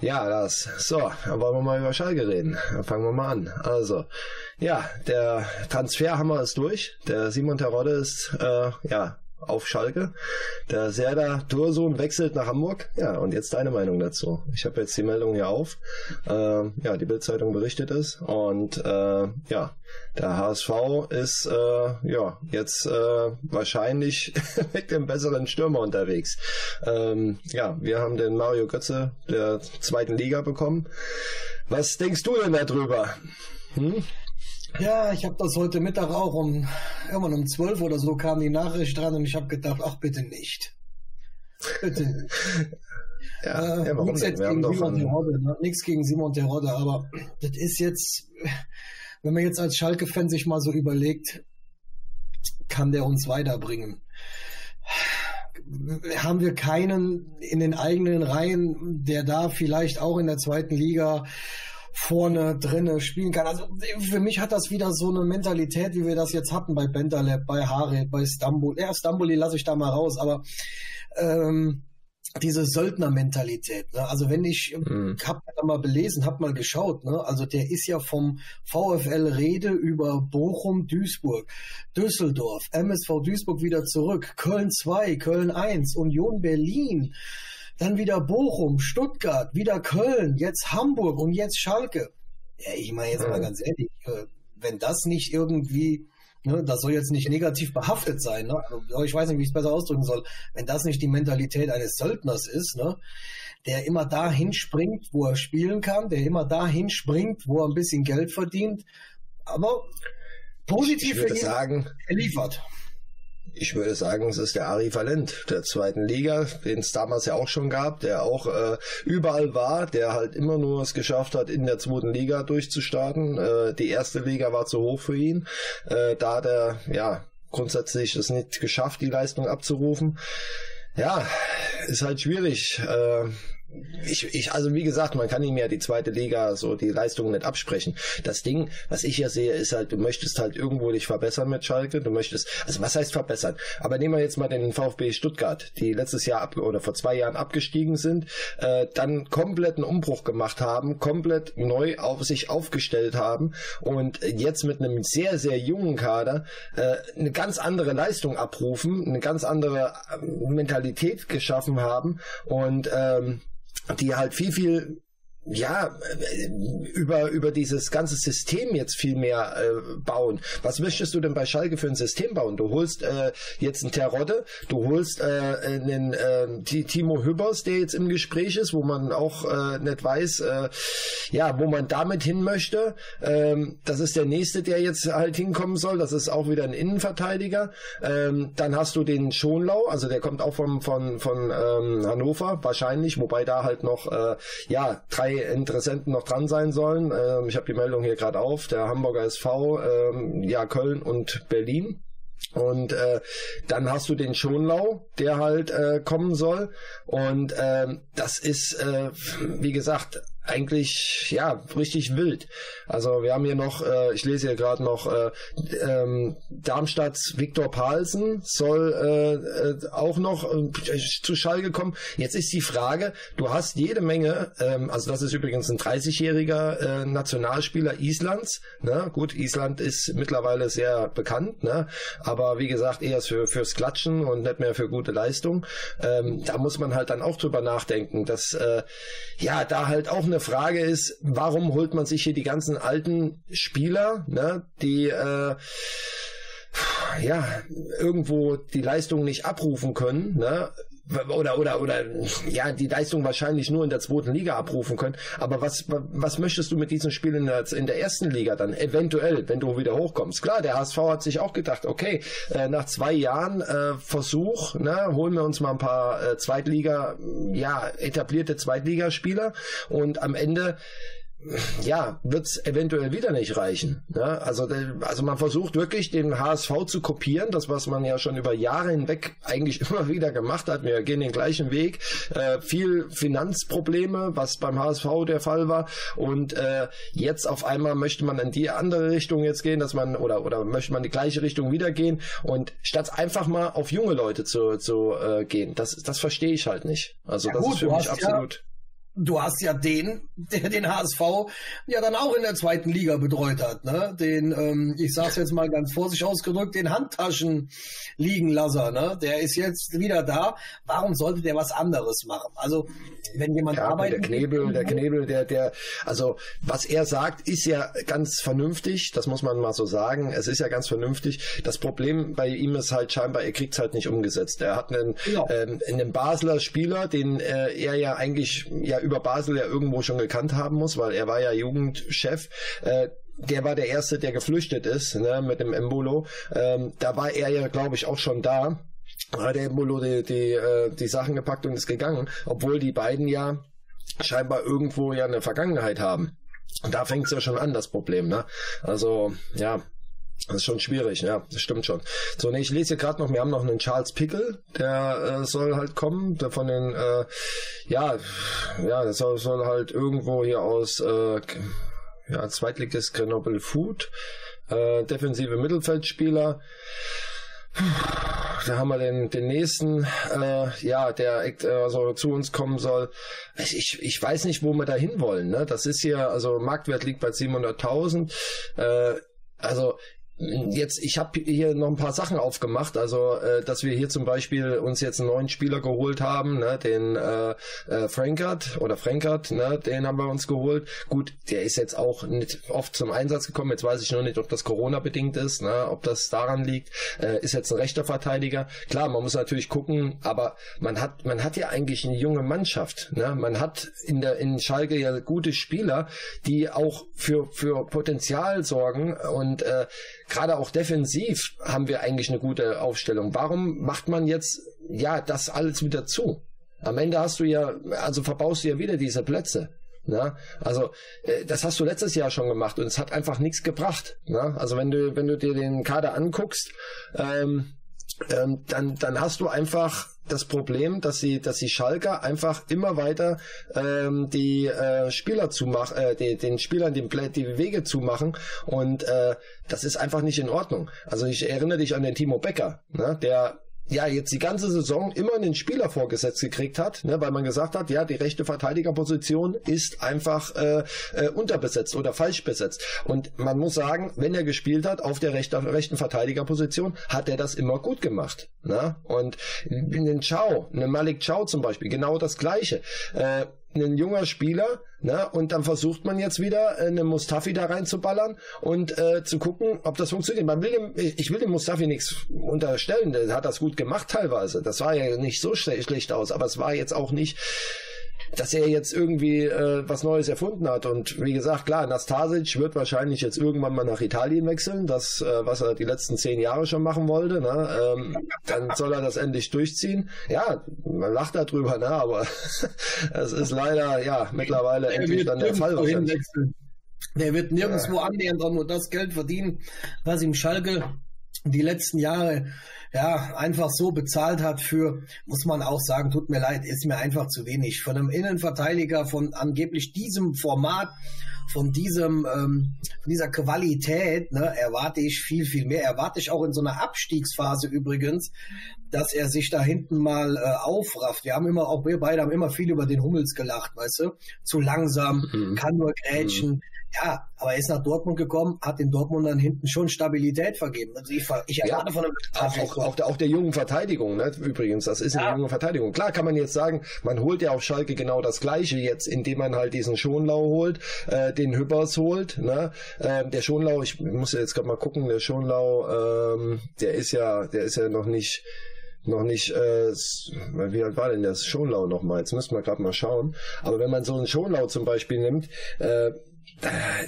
Ja, das. So, dann wollen wir mal über Schalke reden. Dann fangen wir mal an. Also, ja, der Transferhammer ist durch. Der Simon Terodde ist, äh, ja, auf Schalke. Der Serda Tursun wechselt nach Hamburg. Ja, und jetzt deine Meinung dazu. Ich habe jetzt die Meldung hier auf. Äh, ja, die Bildzeitung berichtet es. Und äh, ja, der HSV ist äh, ja jetzt äh, wahrscheinlich mit dem besseren Stürmer unterwegs. Ähm, ja, wir haben den Mario Götze der zweiten Liga bekommen. Was denkst du denn darüber? Hm? Ja, ich habe das heute Mittag auch um irgendwann um zwölf oder so kam die Nachricht dran und ich habe gedacht, ach bitte nicht. Bitte ja, äh, ja, warum nichts, gegen Simon Terodde, ne? nichts gegen Simon Terodde, aber das ist jetzt, wenn man jetzt als Schalke-Fan sich mal so überlegt, kann der uns weiterbringen? Haben wir keinen in den eigenen Reihen, der da vielleicht auch in der zweiten Liga vorne drinne spielen kann. Also für mich hat das wieder so eine Mentalität, wie wir das jetzt hatten bei Bentaleb, bei Harit, bei Stambul. Ja, Stambuli lasse ich da mal raus, aber ähm, diese Söldner-Mentalität. Ne? Also wenn ich, mhm. habe da mal belesen, habe mal geschaut, ne? also der ist ja vom VfL Rede über Bochum, Duisburg, Düsseldorf, MSV Duisburg wieder zurück, Köln 2, Köln 1, Union Berlin, dann wieder Bochum, Stuttgart, wieder Köln, jetzt Hamburg und jetzt Schalke. Ja, ich meine jetzt mal ganz ehrlich, äh, wenn das nicht irgendwie, ne, das soll jetzt nicht negativ behaftet sein, ne? Also, ich weiß nicht, wie ich es besser ausdrücken soll, wenn das nicht die Mentalität eines Söldners ist, ne, der immer dahin springt, wo er spielen kann, der immer dahin springt, wo er ein bisschen Geld verdient, aber positiv für ihn, sagen, er liefert. Ich würde sagen, es ist der Ari Valent der zweiten Liga, den es damals ja auch schon gab, der auch äh, überall war, der halt immer nur es geschafft hat, in der zweiten Liga durchzustarten. Äh, die erste Liga war zu hoch für ihn. Äh, da hat er ja grundsätzlich es nicht geschafft, die Leistung abzurufen. Ja, ist halt schwierig. Äh, ich, ich, also wie gesagt, man kann ihm ja die zweite Liga so die Leistungen nicht absprechen. Das Ding, was ich ja sehe, ist halt, du möchtest halt irgendwo dich verbessern mit Schalke. Du möchtest, also was heißt verbessern? Aber nehmen wir jetzt mal den VfB Stuttgart, die letztes Jahr ab oder vor zwei Jahren abgestiegen sind, äh, dann kompletten Umbruch gemacht haben, komplett neu auf sich aufgestellt haben und jetzt mit einem sehr sehr jungen Kader äh, eine ganz andere Leistung abrufen, eine ganz andere äh, Mentalität geschaffen haben und ähm, die halt viel, viel ja, über, über dieses ganze System jetzt viel mehr äh, bauen. Was möchtest du denn bei Schalke für ein System bauen? Du holst äh, jetzt einen Terodde, du holst äh, einen äh, Timo Hübbers, der jetzt im Gespräch ist, wo man auch äh, nicht weiß, äh, ja, wo man damit hin möchte. Ähm, das ist der nächste, der jetzt halt hinkommen soll. Das ist auch wieder ein Innenverteidiger. Ähm, dann hast du den Schonlau, also der kommt auch vom, von, von ähm, Hannover, wahrscheinlich, wobei da halt noch, äh, ja, drei Interessenten noch dran sein sollen. Ähm, ich habe die Meldung hier gerade auf. Der Hamburger SV, ähm, ja, Köln und Berlin. Und äh, dann hast du den Schonlau, der halt äh, kommen soll. Und ähm, das ist, äh, wie gesagt, eigentlich ja richtig wild. Also wir haben hier noch, äh, ich lese hier gerade noch, äh, ähm, Darmstadts Viktor Paulsen soll äh, äh, auch noch äh, zu Schalke kommen. Jetzt ist die Frage, du hast jede Menge, ähm, also das ist übrigens ein 30-jähriger äh, Nationalspieler Islands. Ne? Gut, Island ist mittlerweile sehr bekannt, ne? aber wie gesagt eher für fürs Klatschen und nicht mehr für gute Leistung. Ähm, da muss man halt dann auch drüber nachdenken, dass äh, ja da halt auch eine eine Frage ist, warum holt man sich hier die ganzen alten Spieler, ne, die äh, ja irgendwo die Leistung nicht abrufen können, ne? Oder oder oder ja die Leistung wahrscheinlich nur in der zweiten Liga abrufen können. Aber was was möchtest du mit diesen Spielen in der, in der ersten Liga dann eventuell, wenn du wieder hochkommst? Klar, der HSV hat sich auch gedacht, okay, äh, nach zwei Jahren äh, Versuch, ne, holen wir uns mal ein paar äh, Zweitliga, ja etablierte Zweitligaspieler und am Ende ja, wird es eventuell wieder nicht reichen. Ne? Also, also man versucht wirklich den HSV zu kopieren, das was man ja schon über Jahre hinweg eigentlich immer wieder gemacht hat. Wir gehen den gleichen Weg. Äh, viel Finanzprobleme, was beim HSV der Fall war. Und äh, jetzt auf einmal möchte man in die andere Richtung jetzt gehen, dass man oder oder möchte man die gleiche Richtung wieder gehen. Und statt einfach mal auf junge Leute zu, zu äh, gehen, das das verstehe ich halt nicht. Also ja, das gut, ist für mich absolut. Ja du hast ja den, der den HSV ja dann auch in der zweiten Liga betreut hat, ne? Den, ähm, ich sag's jetzt mal ganz vorsichtig ausgedrückt, den Handtaschen liegen Lasser, ne? Der ist jetzt wieder da. Warum sollte der was anderes machen? Also wenn jemand ja, arbeitet. Der Knebel, der Knebel, der, der, also was er sagt, ist ja ganz vernünftig. Das muss man mal so sagen. Es ist ja ganz vernünftig. Das Problem bei ihm ist halt scheinbar, er kriegt's halt nicht umgesetzt. Er hat einen, ja. ähm, einen Basler Spieler, den äh, er ja eigentlich ja über Basel ja irgendwo schon gekannt haben muss, weil er war ja Jugendchef. Äh, der war der Erste, der geflüchtet ist, ne, mit dem Embolo. Ähm, da war er ja, glaube ich, auch schon da. Hat der Embolo die, die, äh, die Sachen gepackt und ist gegangen, obwohl die beiden ja scheinbar irgendwo ja eine Vergangenheit haben. Und da fängt es ja schon an, das Problem. Ne? Also, ja, das ist schon schwierig, ja, das stimmt schon. So, ne, ich lese hier gerade noch, wir haben noch einen Charles Pickle, der äh, soll halt kommen, der von den, äh, ja, ja, der soll, soll halt irgendwo hier aus, äh, ja, Zweitligist Grenoble Food, äh, defensive Mittelfeldspieler. Da haben wir den, den nächsten, äh, ja, der äh, also zu uns kommen soll. Ich, ich weiß nicht, wo wir da hinwollen. Ne? Das ist hier, also Marktwert liegt bei 700.000. Äh, also Jetzt, ich habe hier noch ein paar Sachen aufgemacht, also äh, dass wir hier zum Beispiel uns jetzt einen neuen Spieler geholt haben, ne, den äh, äh, Frankert oder Frankert, ne, den haben wir uns geholt. Gut, der ist jetzt auch nicht oft zum Einsatz gekommen. Jetzt weiß ich nur nicht, ob das Corona bedingt ist, ne, ob das daran liegt. Äh, ist jetzt ein rechter Verteidiger. Klar, man muss natürlich gucken, aber man hat man hat ja eigentlich eine junge Mannschaft. Ne? Man hat in der in Schalke ja gute Spieler, die auch für für Potenzial sorgen und äh, gerade auch defensiv haben wir eigentlich eine gute Aufstellung. Warum macht man jetzt ja das alles wieder zu? Am Ende hast du ja, also verbaust du ja wieder diese Plätze. Ne? Also äh, das hast du letztes Jahr schon gemacht und es hat einfach nichts gebracht. Ne? Also wenn du wenn du dir den Kader anguckst, ähm, ähm, dann dann hast du einfach das Problem, dass sie, dass die Schalker einfach immer weiter ähm, die äh, Spieler zumachen, äh, die, den Spielern die, die Wege zumachen und äh, das ist einfach nicht in Ordnung. Also ich erinnere dich an den Timo Becker, ne, der ja jetzt die ganze Saison immer einen Spieler vorgesetzt gekriegt hat, ne, weil man gesagt hat, ja, die rechte Verteidigerposition ist einfach äh, äh, unterbesetzt oder falsch besetzt. Und man muss sagen, wenn er gespielt hat auf der rechten, rechten Verteidigerposition, hat er das immer gut gemacht. Ne? Und einen Chao, einen Malik Chao zum Beispiel, genau das Gleiche. Äh, ein junger Spieler, ne, und dann versucht man jetzt wieder äh, einen Mustafi da reinzuballern und äh, zu gucken, ob das funktioniert. Man will dem, ich will dem Mustafi nichts unterstellen, der hat das gut gemacht teilweise. Das sah ja nicht so schlecht aus, aber es war jetzt auch nicht dass er jetzt irgendwie äh, was Neues erfunden hat. Und wie gesagt, klar, Nastasic wird wahrscheinlich jetzt irgendwann mal nach Italien wechseln, das, äh, was er die letzten zehn Jahre schon machen wollte. Ne? Ähm, dann soll er das endlich durchziehen. Ja, man lacht darüber, ne? aber es ist leider ja mittlerweile endlich dann der Fall. Der wird nirgendwo ja. annähernd nur das Geld verdienen, was ihm Schalke die letzten Jahre ja einfach so bezahlt hat für, muss man auch sagen, tut mir leid, ist mir einfach zu wenig. Von einem Innenverteidiger von angeblich diesem Format, von diesem, ähm, von dieser Qualität, ne, erwarte ich viel, viel mehr. Erwarte ich auch in so einer Abstiegsphase übrigens, dass er sich da hinten mal äh, aufrafft. Wir haben immer, auch wir beide haben immer viel über den Hummels gelacht, weißt du? Zu langsam, mhm. kann nur grätschen. Mhm ja, aber er ist nach Dortmund gekommen, hat den Dortmund dann hinten schon Stabilität vergeben. Also ich, ich erwarte ja, von einem auch, auch, auch, der, auch der jungen Verteidigung, ne? übrigens, das ist ja. eine junge Verteidigung. Klar kann man jetzt sagen, man holt ja auf Schalke genau das Gleiche jetzt, indem man halt diesen Schonlau holt, äh, den Hübbers holt. Ne? Ähm, der Schonlau, ich muss jetzt gerade mal gucken, der Schonlau, ähm, der ist ja, der ist ja noch nicht noch nicht, äh, wie alt war denn das Schonlau nochmal? Jetzt müssen wir gerade mal schauen. Aber wenn man so einen Schonlau zum Beispiel nimmt, äh,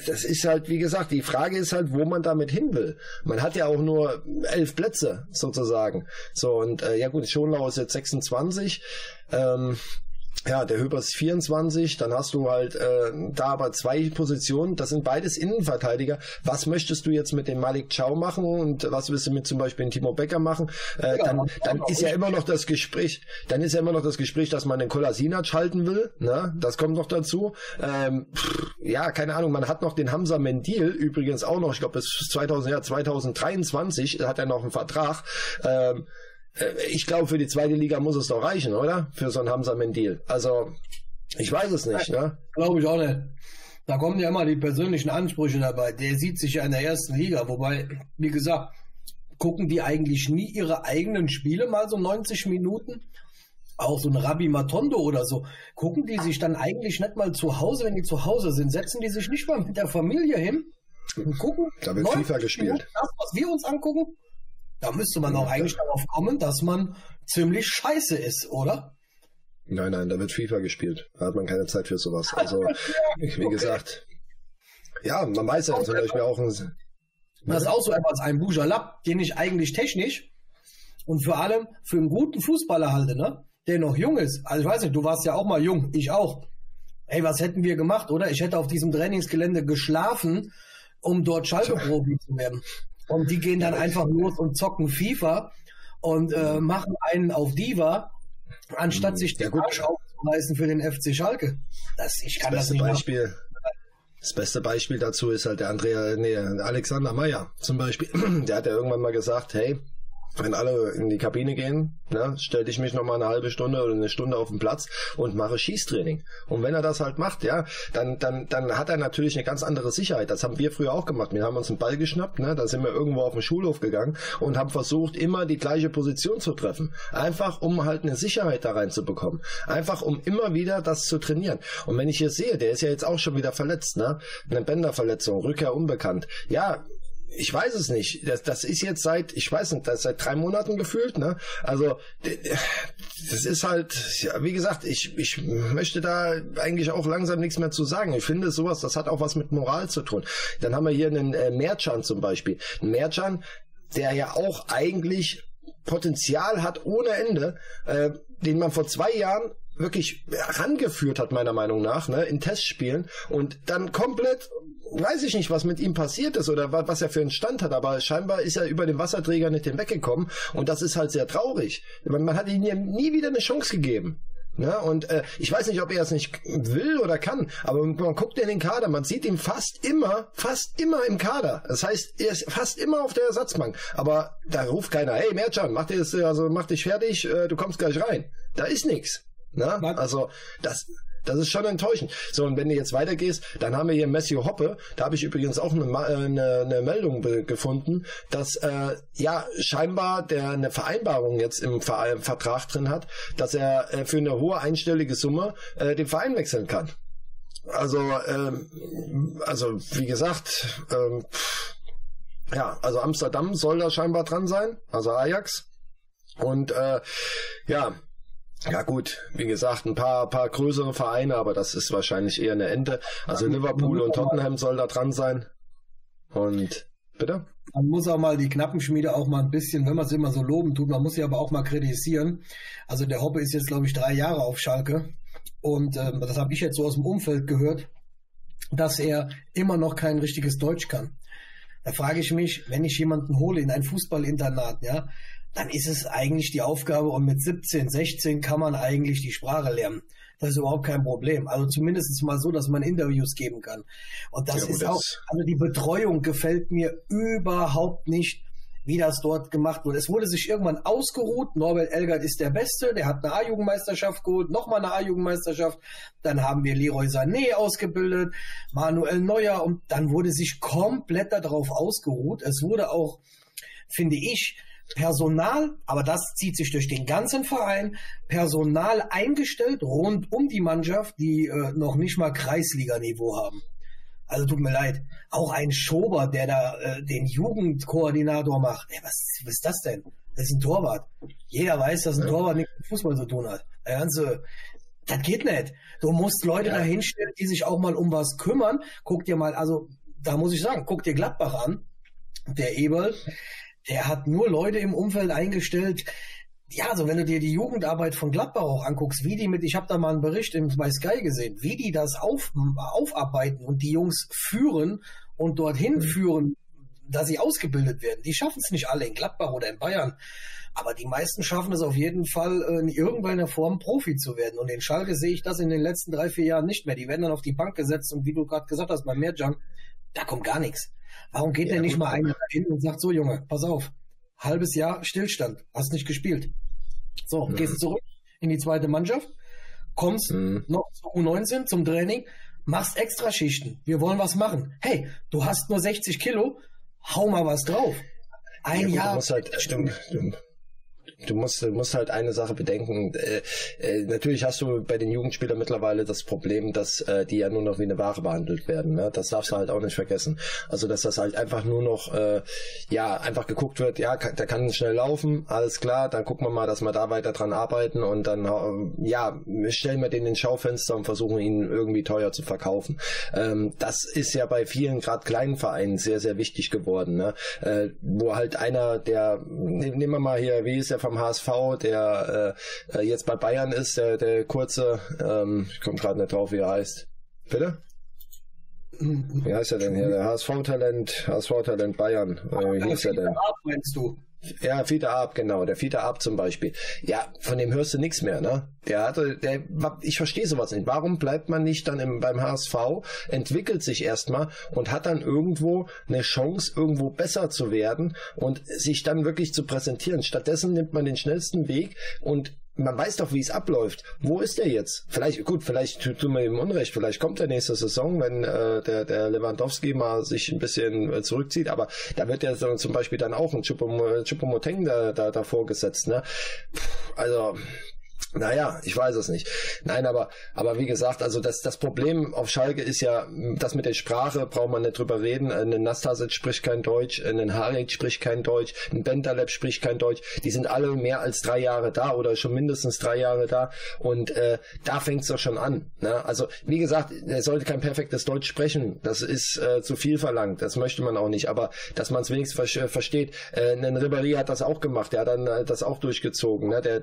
das ist halt, wie gesagt, die Frage ist halt, wo man damit hin will. Man hat ja auch nur elf Plätze sozusagen. So, und äh, ja gut, Schonlau ist jetzt 26. Ähm, ja, der Höber ist 24, dann hast du halt äh, da aber zwei Positionen, das sind beides Innenverteidiger. Was möchtest du jetzt mit dem Malik Chow machen und was willst du mit zum Beispiel dem Timo Becker machen? Äh, ja, dann dann ist ja immer noch das Gespräch, dann ist ja immer noch das Gespräch, dass man den Kolasinac halten will, ne? Das kommt noch dazu. Ähm, pff, ja, keine Ahnung, man hat noch den Hamza Mendil, übrigens auch noch, ich glaube bis 2000, ja, 2023 hat er noch einen Vertrag. Ähm, äh, ich glaube, für die zweite Liga muss es doch reichen, oder? Für so einen Hamza Mendil. Also, Ich weiß es nicht, ne? Glaube ich auch nicht. Da kommen ja immer die persönlichen Ansprüche dabei. Der sieht sich ja in der ersten Liga, wobei, wie gesagt, gucken die eigentlich nie ihre eigenen Spiele mal so 90 Minuten? Auch so ein Rabbi Matondo oder so. Gucken die sich dann eigentlich nicht mal zu Hause, wenn die zu Hause sind, setzen die sich nicht mal mit der Familie hin und gucken. Da wird FIFA gespielt. Das, was wir uns angucken, da müsste man auch eigentlich darauf kommen, dass man ziemlich scheiße ist, oder? Nein, nein, da wird FIFA gespielt. Da hat man keine Zeit für sowas. Also, wie gesagt, ja, man weiß ja zum Beispiel auch ein. Das ist auch so etwas, ein Bujalab, den ich eigentlich technisch und vor allem für einen guten Fußballer halte, ne? Der noch jung ist. Also ich weiß nicht, du warst ja auch mal jung, ich auch. Ey, was hätten wir gemacht, oder? Ich hätte auf diesem Trainingsgelände geschlafen, um dort Schalke-Profi zu werden. Und die gehen dann einfach los und zocken FIFA und äh, machen einen auf Diva anstatt sich den ja, Arsch aufzureißen für den FC Schalke. Das, ich kann das, das nicht Beispiel. Machen. Das beste Beispiel dazu ist halt der Andrea, nee, Alexander Meyer zum Beispiel. Der hat ja irgendwann mal gesagt, hey, wenn alle in die Kabine gehen, ne, stelle ich mich noch mal eine halbe Stunde oder eine Stunde auf den Platz und mache Schießtraining. Und wenn er das halt macht, ja, dann, dann, dann hat er natürlich eine ganz andere Sicherheit. Das haben wir früher auch gemacht. Wir haben uns einen Ball geschnappt, ne, da sind wir irgendwo auf den Schulhof gegangen und haben versucht, immer die gleiche Position zu treffen. Einfach, um halt eine Sicherheit da reinzubekommen. Einfach, um immer wieder das zu trainieren. Und wenn ich hier sehe, der ist ja jetzt auch schon wieder verletzt, ne, eine Bänderverletzung, Rückkehr unbekannt. Ja, ich weiß es nicht. Das, das ist jetzt seit, ich weiß nicht, das ist seit drei Monaten gefühlt, ne? Also, das ist halt, ja, wie gesagt, ich, ich möchte da eigentlich auch langsam nichts mehr zu sagen. Ich finde sowas, das hat auch was mit Moral zu tun. Dann haben wir hier einen äh, Merchan zum Beispiel. Ein Merchan, der ja auch eigentlich Potenzial hat ohne Ende, äh, den man vor zwei Jahren wirklich herangeführt hat, meiner Meinung nach, ne, in Testspielen und dann komplett weiß ich nicht, was mit ihm passiert ist oder was er für einen Stand hat, aber scheinbar ist er über den Wasserträger nicht hinweggekommen und das ist halt sehr traurig. Man, man hat ihm ja nie wieder eine Chance gegeben. Ja, und äh, ich weiß nicht, ob er es nicht will oder kann, aber man guckt in den Kader, man sieht ihn fast immer, fast immer im Kader. Das heißt, er ist fast immer auf der Ersatzbank. Aber da ruft keiner, hey Merchan, mach, dir also mach dich fertig, äh, du kommst gleich rein. Da ist nichts. Also das, das ist schon enttäuschend. So, und wenn du jetzt weitergehst, dann haben wir hier Matthew Hoppe. Da habe ich übrigens auch eine, äh, eine, eine Meldung gefunden, dass äh, ja scheinbar der eine Vereinbarung jetzt im Vertrag drin hat, dass er äh, für eine hohe einstellige Summe äh, den Verein wechseln kann. Also, ähm, also wie gesagt, ähm, ja, also Amsterdam soll da scheinbar dran sein, also Ajax. Und äh, ja, ja gut, wie gesagt, ein paar, paar größere Vereine, aber das ist wahrscheinlich eher eine Ente. Also Liverpool und Tottenham soll da dran sein. Und bitte? Man muss auch mal die Knappenschmiede auch mal ein bisschen, wenn man es immer so loben tut, man muss sie aber auch mal kritisieren. Also der Hoppe ist jetzt, glaube ich, drei Jahre auf Schalke. Und ähm, das habe ich jetzt so aus dem Umfeld gehört, dass er immer noch kein richtiges Deutsch kann. Da frage ich mich, wenn ich jemanden hole in ein Fußballinternat, ja, dann ist es eigentlich die Aufgabe und mit 17, 16 kann man eigentlich die Sprache lernen. Das ist überhaupt kein Problem. Also zumindest mal so, dass man Interviews geben kann. Und das ja, ist auch, also die Betreuung gefällt mir überhaupt nicht, wie das dort gemacht wurde. Es wurde sich irgendwann ausgeruht. Norbert Elgert ist der Beste. Der hat eine A-Jugendmeisterschaft geholt, nochmal eine A-Jugendmeisterschaft. Dann haben wir Leroy Sané ausgebildet, Manuel Neuer und dann wurde sich komplett darauf ausgeruht. Es wurde auch, finde ich, Personal, aber das zieht sich durch den ganzen Verein, Personal eingestellt rund um die Mannschaft, die äh, noch nicht mal Kreisliganiveau haben. Also tut mir leid. Auch ein Schober, der da äh, den Jugendkoordinator macht. Ey, was, was ist das denn? Das ist ein Torwart. Jeder weiß, dass ein ja. Torwart nichts mit Fußball zu tun hat. Der ganze, das geht nicht. Du musst Leute ja. dahinstellen, die sich auch mal um was kümmern. Guck dir mal, also da muss ich sagen, guck dir Gladbach an. Der Eberl, der hat nur Leute im Umfeld eingestellt. Ja, also wenn du dir die Jugendarbeit von Gladbach auch anguckst, wie die mit, ich habe da mal einen Bericht im, bei Sky gesehen, wie die das auf, aufarbeiten und die Jungs führen und dorthin mhm. führen, dass sie ausgebildet werden. Die schaffen es nicht alle in Gladbach oder in Bayern. Aber die meisten schaffen es auf jeden Fall, in irgendeiner Form Profi zu werden. Und in Schalke sehe ich das in den letzten drei, vier Jahren nicht mehr. Die werden dann auf die Bank gesetzt und wie du gerade gesagt hast, bei Meerjang, da kommt gar nichts. Warum geht ja, denn nicht mal einer hin und sagt so, Junge, pass auf, halbes Jahr Stillstand, hast nicht gespielt. So, ja. gehst zurück in die zweite Mannschaft, kommst mhm. noch zu U19 zum Training, machst extra Schichten. Wir wollen was machen. Hey, du hast nur 60 Kilo, hau mal was drauf. Ein ja, Jahr. Muss halt, stimmt, stimmt du musst, du musst halt eine Sache bedenken. Äh, äh, natürlich hast du bei den Jugendspielern mittlerweile das Problem, dass äh, die ja nur noch wie eine Ware behandelt werden. Ne? Das darfst du halt auch nicht vergessen. Also dass das halt einfach nur noch, äh, ja, einfach geguckt wird, ja, der kann schnell laufen, alles klar, dann gucken wir mal, dass wir da weiter dran arbeiten und dann, äh, ja, stellen wir den ins Schaufenster und versuchen ihn irgendwie teuer zu verkaufen. Ähm, das ist ja bei vielen gerade kleinen Vereinen sehr, sehr wichtig geworden, ne? äh, wo halt einer, der, nehmen wir mal hier, wie ist der vom HSV, der äh, äh, jetzt bei Bayern ist, der, der kurze, ähm, ich komme gerade nicht drauf, wie er heißt. Bitte? Wie heißt er denn hier? Der HSV-Talent, HSV-Talent Bayern. Äh, wie hieß er denn? Meinst du? Ja, Fiete Ab, genau, der Fiete Ab zum Beispiel. Ja, von dem hörst du nichts mehr, ne? Der hatte, der, ich verstehe sowas nicht. Warum bleibt man nicht dann im, beim HSV, entwickelt sich erstmal und hat dann irgendwo eine Chance, irgendwo besser zu werden und sich dann wirklich zu präsentieren. Stattdessen nimmt man den schnellsten Weg und man weiß doch, wie es abläuft. Wo ist er jetzt? Vielleicht, gut, vielleicht tun wir ihm Unrecht, vielleicht kommt er nächste Saison, wenn äh, der, der Lewandowski mal sich ein bisschen äh, zurückzieht, aber da wird ja zum Beispiel dann auch ein Chupomoteng da, da, da vorgesetzt. Ne? Also naja, ich weiß es nicht. Nein, aber, aber wie gesagt, also das, das Problem auf Schalke ist ja, das mit der Sprache braucht man nicht drüber reden. Ein Nastasic spricht kein Deutsch, ein Harik spricht kein Deutsch, ein Bentaleb spricht kein Deutsch. Die sind alle mehr als drei Jahre da oder schon mindestens drei Jahre da. Und äh, da fängt's doch schon an. Ne? Also, wie gesagt, er sollte kein perfektes Deutsch sprechen. Das ist äh, zu viel verlangt. Das möchte man auch nicht. Aber dass man es wenigstens ver versteht. Äh, ein Ribéry hat das auch gemacht. Der hat dann äh, das auch durchgezogen. Ne? Der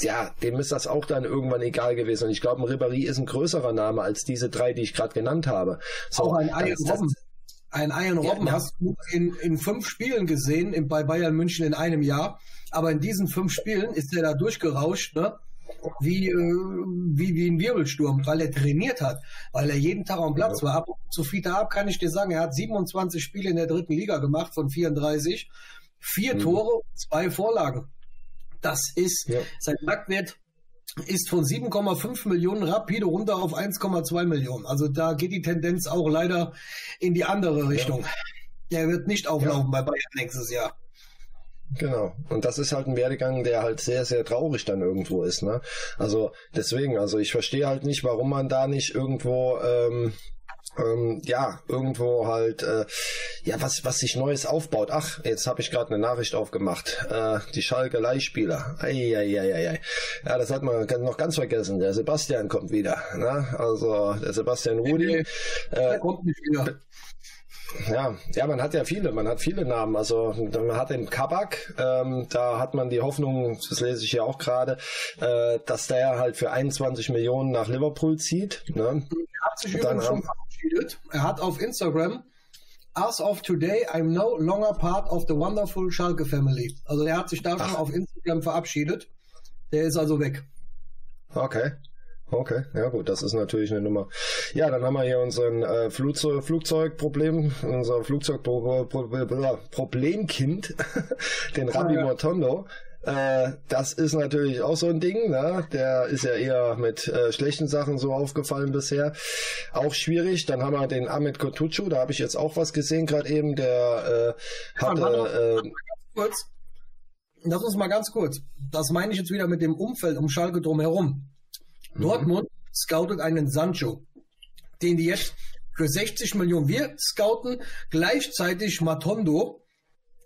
ja, dem ist das auch dann irgendwann egal gewesen. Und ich glaube, ein Ribéry ist ein größerer Name als diese drei, die ich gerade genannt habe. So, auch ein Ian Robben. Ein Ian Robben ja, hast du in, in fünf Spielen gesehen, in, bei Bayern München in einem Jahr. Aber in diesen fünf Spielen ist er da durchgerauscht, ne? Wie, äh, wie, wie ein Wirbelsturm, weil er trainiert hat, weil er jeden Tag am Platz ja. war. Ab, zu Fita ab kann ich dir sagen, er hat 27 Spiele in der dritten Liga gemacht von 34, vier mhm. Tore, zwei Vorlagen. Das ist, ja. sein Marktwert ist von 7,5 Millionen rapide runter auf 1,2 Millionen. Also da geht die Tendenz auch leider in die andere Richtung. Ja. Er wird nicht auflaufen ja. bei Bayern nächstes Jahr. Genau. Und das ist halt ein Werdegang, der halt sehr, sehr traurig dann irgendwo ist. Ne? Also deswegen, also ich verstehe halt nicht, warum man da nicht irgendwo ähm, ähm, ja, irgendwo halt, äh, ja, was, was sich Neues aufbaut. Ach, jetzt habe ich gerade eine Nachricht aufgemacht. Äh, die Schalke Leihspieler. Eieieiei. Ja, das hat man noch ganz vergessen. Der Sebastian kommt wieder. Ne? Also der Sebastian Rudi. Äh, kommt nicht wieder. Ja, ja, man hat ja viele, man hat viele Namen. Also man hat den Kabak, ähm, da hat man die Hoffnung, das lese ich ja auch gerade, äh, dass der halt für 21 Millionen nach Liverpool zieht. Ne? Übrigens schon verabschiedet. Er hat auf Instagram As of today, I'm no longer part of the wonderful Schalke family. Also er hat sich da schon auf Instagram verabschiedet. Der ist also weg. Okay. Okay, ja gut, das ist natürlich eine Nummer. Ja, dann haben wir hier unseren äh, Flugzeug, Flugzeugproblem, unser Flugzeugproblemkind, den Rabbi. Mortondo. Äh, das ist natürlich auch so ein Ding, ne? Der ist ja eher mit äh, schlechten Sachen so aufgefallen bisher. Auch schwierig. Dann haben wir den Ahmed Kotucu, da habe ich jetzt auch was gesehen, gerade eben, der äh, hatte. Äh, kurz. Lass uns mal ganz kurz. Das meine ich jetzt wieder mit dem Umfeld um Schalke drumherum. Mhm. Dortmund scoutet einen Sancho, den die jetzt für 60 Millionen wir scouten, gleichzeitig Matondo,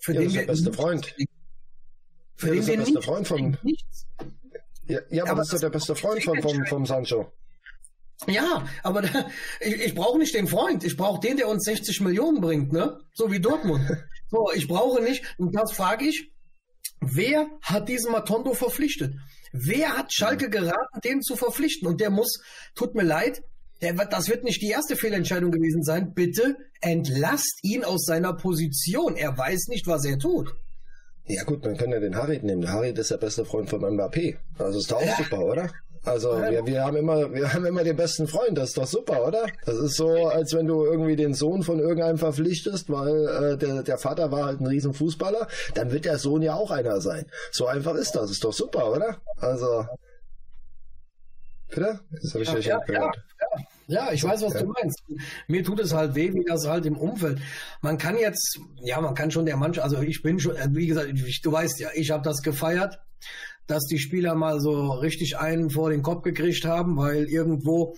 für ja, den wir der beste Freund. Für ja, den der beste Freund von ja, ja, aber, aber das ist doch der beste Freund von, vom, vom Sancho. Ja, aber da, ich, ich brauche nicht den Freund, ich brauche den, der uns 60 Millionen bringt, ne? So wie Dortmund. so, ich brauche nicht, und das frage ich, wer hat diesen Matondo verpflichtet? Wer hat Schalke geraten, den zu verpflichten? Und der muss, tut mir leid, der, das wird nicht die erste Fehlentscheidung gewesen sein. Bitte entlasst ihn aus seiner Position. Er weiß nicht, was er tut. Ja gut, man kann ja den Harit nehmen. Der Harit ist der beste Freund von Mbappé. Also ist doch auch ja. super, oder? Also wir, wir haben immer, wir haben immer den besten Freund, das ist doch super, oder? Das ist so, als wenn du irgendwie den Sohn von irgendeinem verpflichtest, weil äh, der, der Vater war halt ein Riesenfußballer, dann wird der Sohn ja auch einer sein. So einfach ist das, ist doch super, oder? Also Bitte? Das habe ich ja, ja, ja, ja, ja, ich weiß, was du meinst. Mir tut es halt weh, wie das halt im Umfeld. Man kann jetzt, ja, man kann schon der Mannschaft, also ich bin schon, wie gesagt, du weißt ja, ich habe das gefeiert dass die Spieler mal so richtig einen vor den Kopf gekriegt haben, weil irgendwo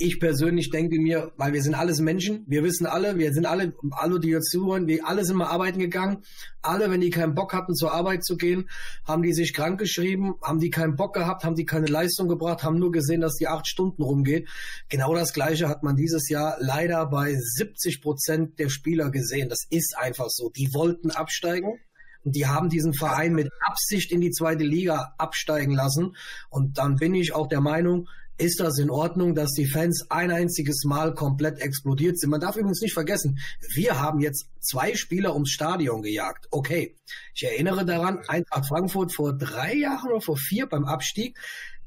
ich persönlich denke mir, weil wir sind alles Menschen, wir wissen alle, wir sind alle, alle, die jetzt zuhören, wir alle sind mal arbeiten gegangen. Alle, wenn die keinen Bock hatten, zur Arbeit zu gehen, haben die sich krank geschrieben, haben die keinen Bock gehabt, haben die keine Leistung gebracht, haben nur gesehen, dass die acht Stunden rumgeht. Genau das Gleiche hat man dieses Jahr leider bei 70 Prozent der Spieler gesehen. Das ist einfach so. Die wollten absteigen und die haben diesen Verein mit Absicht in die zweite Liga absteigen lassen. Und dann bin ich auch der Meinung, ist das in Ordnung, dass die Fans ein einziges Mal komplett explodiert sind. Man darf übrigens nicht vergessen, wir haben jetzt zwei Spieler ums Stadion gejagt. Okay, ich erinnere daran, Eintracht Frankfurt vor drei Jahren oder vor vier beim Abstieg,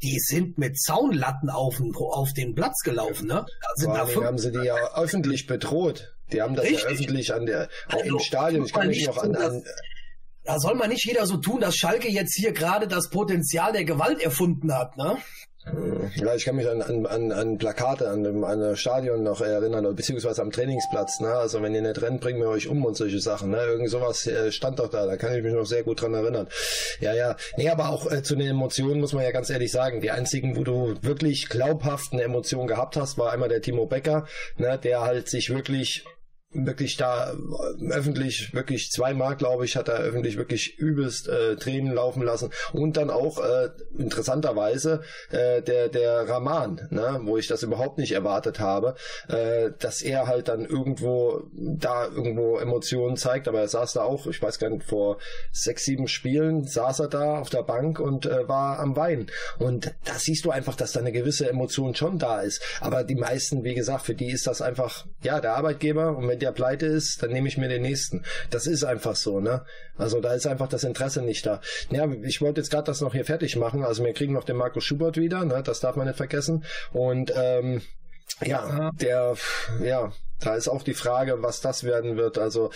die sind mit Zaunlatten auf, auf den Platz gelaufen. Ne? Da sind da haben sie die ja öffentlich bedroht. Die haben das Richtig. ja öffentlich an der, also, im Stadion. Ich kann mich noch an, an da soll man nicht jeder so tun, dass Schalke jetzt hier gerade das Potenzial der Gewalt erfunden hat, ne? Ja, ich kann mich an, an, an Plakate an dem an Stadion noch erinnern, beziehungsweise am Trainingsplatz. Ne? Also wenn ihr nicht rennt, bringen wir euch um und solche Sachen. Ne? Irgend sowas äh, stand doch da, da kann ich mich noch sehr gut dran erinnern. Ja, ja. Nee, aber auch äh, zu den Emotionen muss man ja ganz ehrlich sagen, die einzigen, wo du wirklich glaubhaft eine Emotion gehabt hast, war einmal der Timo Becker, ne? der halt sich wirklich wirklich da äh, öffentlich, wirklich zweimal, glaube ich, hat er öffentlich wirklich übelst äh, Tränen laufen lassen. Und dann auch äh, interessanterweise äh, der, der Raman, ne, wo ich das überhaupt nicht erwartet habe, äh, dass er halt dann irgendwo da irgendwo Emotionen zeigt, aber er saß da auch, ich weiß gar nicht, vor sechs, sieben Spielen saß er da auf der Bank und äh, war am Weinen. Und da siehst du einfach, dass da eine gewisse Emotion schon da ist. Aber die meisten, wie gesagt, für die ist das einfach, ja, der Arbeitgeber und wenn der pleite ist, dann nehme ich mir den nächsten. Das ist einfach so, ne? Also da ist einfach das Interesse nicht da. Ja, ich wollte jetzt gerade das noch hier fertig machen. Also wir kriegen noch den Markus Schubert wieder, ne? Das darf man nicht vergessen. Und ähm, ja, der, ja, da ist auch die Frage, was das werden wird. Also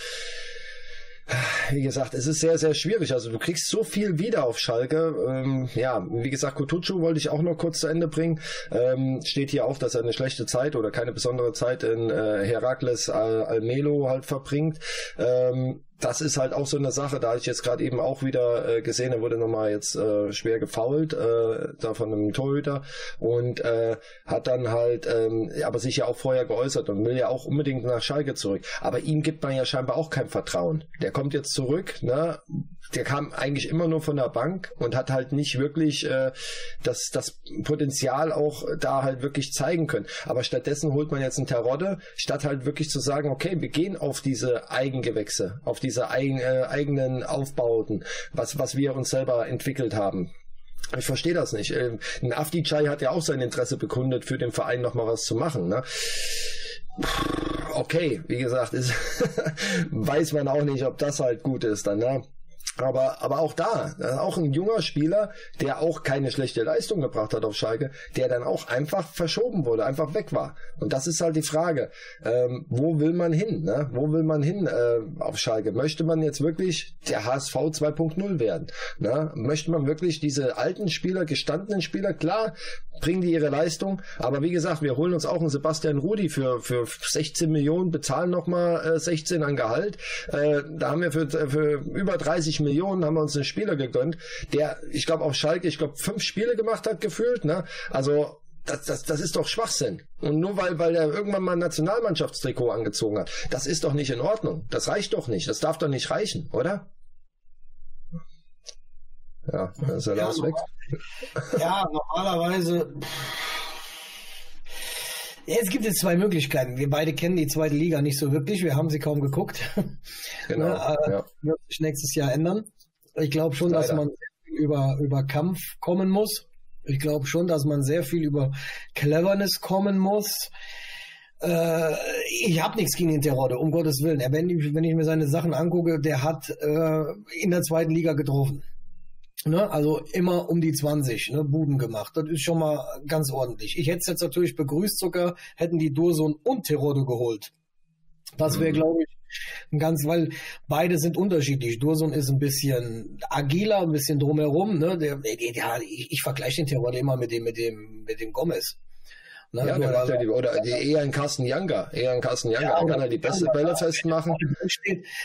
wie gesagt, es ist sehr, sehr schwierig. Also du kriegst so viel wieder auf Schalke. Ähm, ja, wie gesagt, Kutucu wollte ich auch noch kurz zu Ende bringen. Ähm, steht hier auch, dass er eine schlechte Zeit oder keine besondere Zeit in äh, Herakles Al Almelo halt verbringt. Ähm, das ist halt auch so eine Sache, da ich jetzt gerade eben auch wieder äh, gesehen, er wurde nochmal jetzt äh, schwer gefault, äh, da von einem Torhüter und äh, hat dann halt, ähm, aber sich ja auch vorher geäußert und will ja auch unbedingt nach Schalke zurück. Aber ihm gibt man ja scheinbar auch kein Vertrauen. Der kommt jetzt zurück, ne? Der kam eigentlich immer nur von der Bank und hat halt nicht wirklich äh, das, das Potenzial auch da halt wirklich zeigen können. Aber stattdessen holt man jetzt einen Terodde, statt halt wirklich zu sagen, okay, wir gehen auf diese Eigengewächse, auf die diese eigen, äh, eigenen Aufbauten, was, was wir uns selber entwickelt haben. Ich verstehe das nicht. Ähm, ein Afdijay hat ja auch sein Interesse bekundet, für den Verein nochmal was zu machen. Ne? Okay, wie gesagt, ist, weiß man auch nicht, ob das halt gut ist dann. Ne? Aber, aber auch da, auch ein junger Spieler, der auch keine schlechte Leistung gebracht hat auf Schalke, der dann auch einfach verschoben wurde, einfach weg war. Und das ist halt die Frage, ähm, wo will man hin? Ne? Wo will man hin äh, auf Schalke? Möchte man jetzt wirklich der HSV 2.0 werden? Ne? Möchte man wirklich diese alten Spieler, gestandenen Spieler, klar, bringen die ihre Leistung, aber wie gesagt, wir holen uns auch einen Sebastian Rudi für, für 16 Millionen, bezahlen nochmal äh, 16 an Gehalt. Äh, da haben wir für, für über 30 Millionen haben wir uns einen Spieler gegönnt, der, ich glaube, auf Schalke, ich glaube, fünf Spiele gemacht hat, gefühlt. Ne? Also das, das, das ist doch Schwachsinn. Und nur weil, weil er irgendwann mal ein Nationalmannschaftstrikot angezogen hat, das ist doch nicht in Ordnung. Das reicht doch nicht. Das darf doch nicht reichen, oder? Ja, ist er ja, weg. Ja, normalerweise. Ja, es gibt jetzt zwei Möglichkeiten. Wir beide kennen die zweite Liga nicht so wirklich. Wir haben sie kaum geguckt. Genau. Äh, ja. Wird sich nächstes Jahr ändern. Ich glaube schon, Leider. dass man über, über Kampf kommen muss. Ich glaube schon, dass man sehr viel über Cleverness kommen muss. Äh, ich habe nichts gegen den Terodde, um Gottes Willen. Wenn ich, wenn ich mir seine Sachen angucke, der hat äh, in der zweiten Liga getroffen. Ne, also immer um die 20 ne, Buden gemacht. Das ist schon mal ganz ordentlich. Ich hätte es jetzt natürlich begrüßt sogar, hätten die Dursun und Terodde geholt. Das wäre, mhm. glaube ich, Ganz, weil beide sind unterschiedlich. Dursun ist ein bisschen agiler, ein bisschen drumherum. Ne? Der, der, der, ich, ich vergleiche den Terror immer mit dem, mit dem, mit dem Gomez. Ne? Ja, der macht ja die, oder die, eher ein Carsten Younger. Eher ein Carsten Younger. Ja, da kann er die beste Bälle festmachen.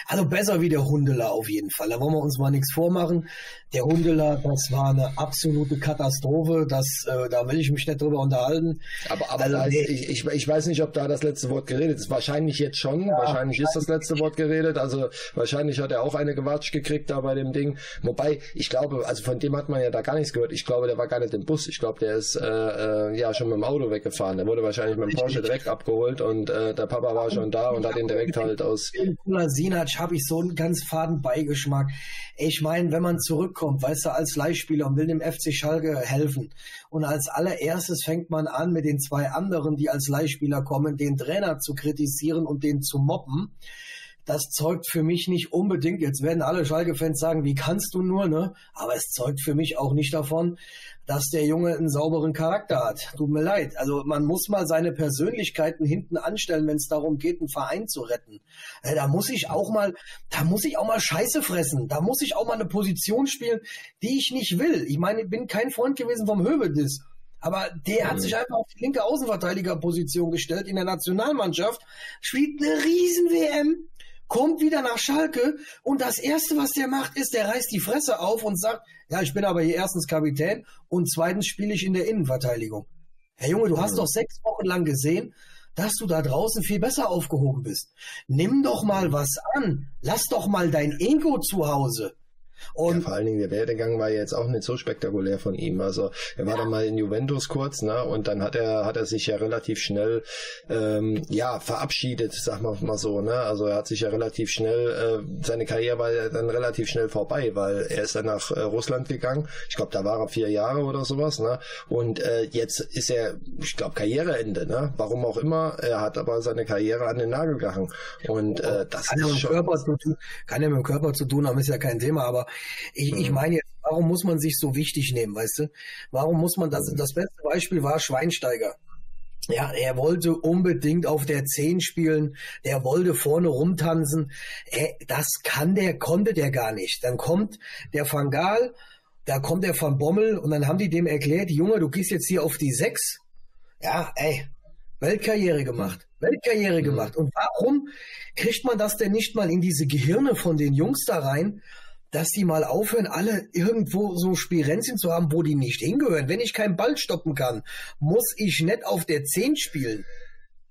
Also besser wie der Hundeler auf jeden Fall. Da wollen wir uns mal nichts vormachen. Der Hundeler, das war eine absolute Katastrophe. Das, äh, da will ich mich nicht drüber unterhalten. Aber, aber also, nee. ich, ich, ich weiß nicht, ob da das letzte Wort geredet ist. Wahrscheinlich jetzt schon. Ja, wahrscheinlich ist das letzte Wort geredet. Also wahrscheinlich hat er auch eine Gewatscht gekriegt da bei dem Ding. Wobei, ich glaube, also von dem hat man ja da gar nichts gehört. Ich glaube, der war gar nicht im Bus. Ich glaube, der ist äh, äh, ja schon mit dem Auto weggefahren gefahren. Der wurde wahrscheinlich mit dem Porsche direkt abgeholt und äh, der Papa war schon da und hat ihn direkt halt aus. Sinac habe ich so einen ganz faden Beigeschmack. Ich meine, wenn man zurückkommt, weißt du, als Leihspieler und will dem FC Schalke helfen. Und als allererstes fängt man an, mit den zwei anderen, die als Leihspieler kommen, den Trainer zu kritisieren und den zu mobben das zeugt für mich nicht unbedingt, jetzt werden alle Schalke-Fans sagen, wie kannst du nur, ne? Aber es zeugt für mich auch nicht davon, dass der Junge einen sauberen Charakter hat. Tut mir leid. Also man muss mal seine Persönlichkeiten hinten anstellen, wenn es darum geht, einen Verein zu retten. Äh, da muss ich auch mal, da muss ich auch mal Scheiße fressen. Da muss ich auch mal eine Position spielen, die ich nicht will. Ich meine, ich bin kein Freund gewesen vom Hövedes. Aber der hat mhm. sich einfach auf die linke Außenverteidigerposition gestellt in der Nationalmannschaft, spielt eine Riesen-WM, kommt wieder nach Schalke und das Erste, was der macht, ist, der reißt die Fresse auf und sagt, ja, ich bin aber hier erstens Kapitän und zweitens spiele ich in der Innenverteidigung. Herr Junge, du hast doch sechs Wochen lang gesehen, dass du da draußen viel besser aufgehoben bist. Nimm doch mal was an. Lass doch mal dein Ego zu Hause. Und ja, vor allen Dingen der Werdegang war jetzt auch nicht so spektakulär von ihm. Also er war ja. dann mal in Juventus kurz, ne? Und dann hat er hat er sich ja relativ schnell ähm, ja verabschiedet, sag mal mal so, ne? Also er hat sich ja relativ schnell äh, seine Karriere war ja dann relativ schnell vorbei, weil er ist dann nach äh, Russland gegangen. Ich glaube, da war er vier Jahre oder sowas, ne? Und äh, jetzt ist er, ich glaube, Karriereende, ne? Warum auch immer. Er hat aber seine Karriere an den Nagel gehangen. Und äh, das kann ist ja schon, Körper zu tun, kann ja mit dem Körper zu tun haben, ist ja kein Thema, aber ich, mhm. ich meine jetzt, warum muss man sich so wichtig nehmen, weißt du? Warum muss man das? Das beste Beispiel war Schweinsteiger. Ja, er wollte unbedingt auf der 10 spielen, der wollte vorne rumtanzen. Er, das kann der, konnte der gar nicht. Dann kommt der Van Gaal, da kommt der Van Bommel und dann haben die dem erklärt, Junge, du gehst jetzt hier auf die 6. Ja, ey, Weltkarriere gemacht. Weltkarriere mhm. gemacht. Und warum kriegt man das denn nicht mal in diese Gehirne von den Jungs da rein dass die mal aufhören, alle irgendwo so Spirenzien zu haben, wo die nicht hingehören. Wenn ich keinen Ball stoppen kann, muss ich nicht auf der 10 spielen.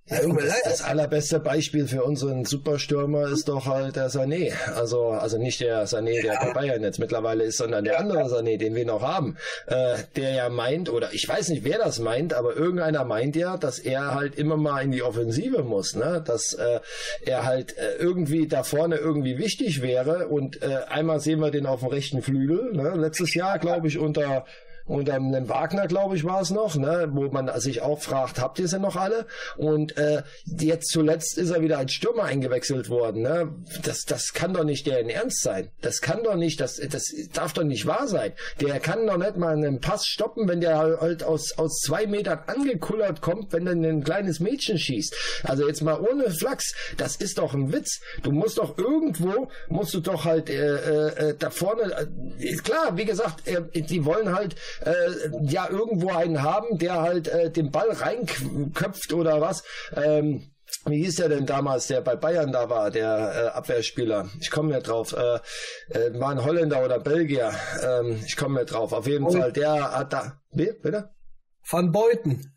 Ja, das, allerbeste Beispiel für unseren Superstürmer ist doch halt der Sané. Also, also nicht der Sané, der bei Bayern jetzt mittlerweile ist, sondern der andere Sané, den wir noch haben. Äh, der ja meint, oder ich weiß nicht, wer das meint, aber irgendeiner meint ja, dass er halt immer mal in die Offensive muss, ne? Dass äh, er halt äh, irgendwie da vorne irgendwie wichtig wäre. Und äh, einmal sehen wir den auf dem rechten Flügel, ne? Letztes Jahr, glaube ich, unter und ähm, dem Wagner, glaube ich, war es noch, ne, wo man sich auch fragt, habt ihr sie noch alle? Und äh, jetzt zuletzt ist er wieder als Stürmer eingewechselt worden. Ne? Das, das kann doch nicht deren Ernst sein. Das kann doch nicht, das, das darf doch nicht wahr sein. Der kann doch nicht mal einen Pass stoppen, wenn der halt aus, aus zwei Metern angekullert kommt, wenn dann ein kleines Mädchen schießt. Also jetzt mal ohne Flachs, das ist doch ein Witz. Du musst doch irgendwo, musst du doch halt äh, äh, äh da vorne, äh, klar, wie gesagt, äh, die wollen halt ja irgendwo einen haben, der halt äh, den Ball reinköpft oder was. Ähm, wie hieß der denn damals, der bei Bayern da war, der äh, Abwehrspieler? Ich komme nicht drauf. Äh, äh, war ein Holländer oder Belgier. Ähm, ich komme nicht drauf. Auf jeden Und Fall, der hat da. Wie, bitte? Van Beuten.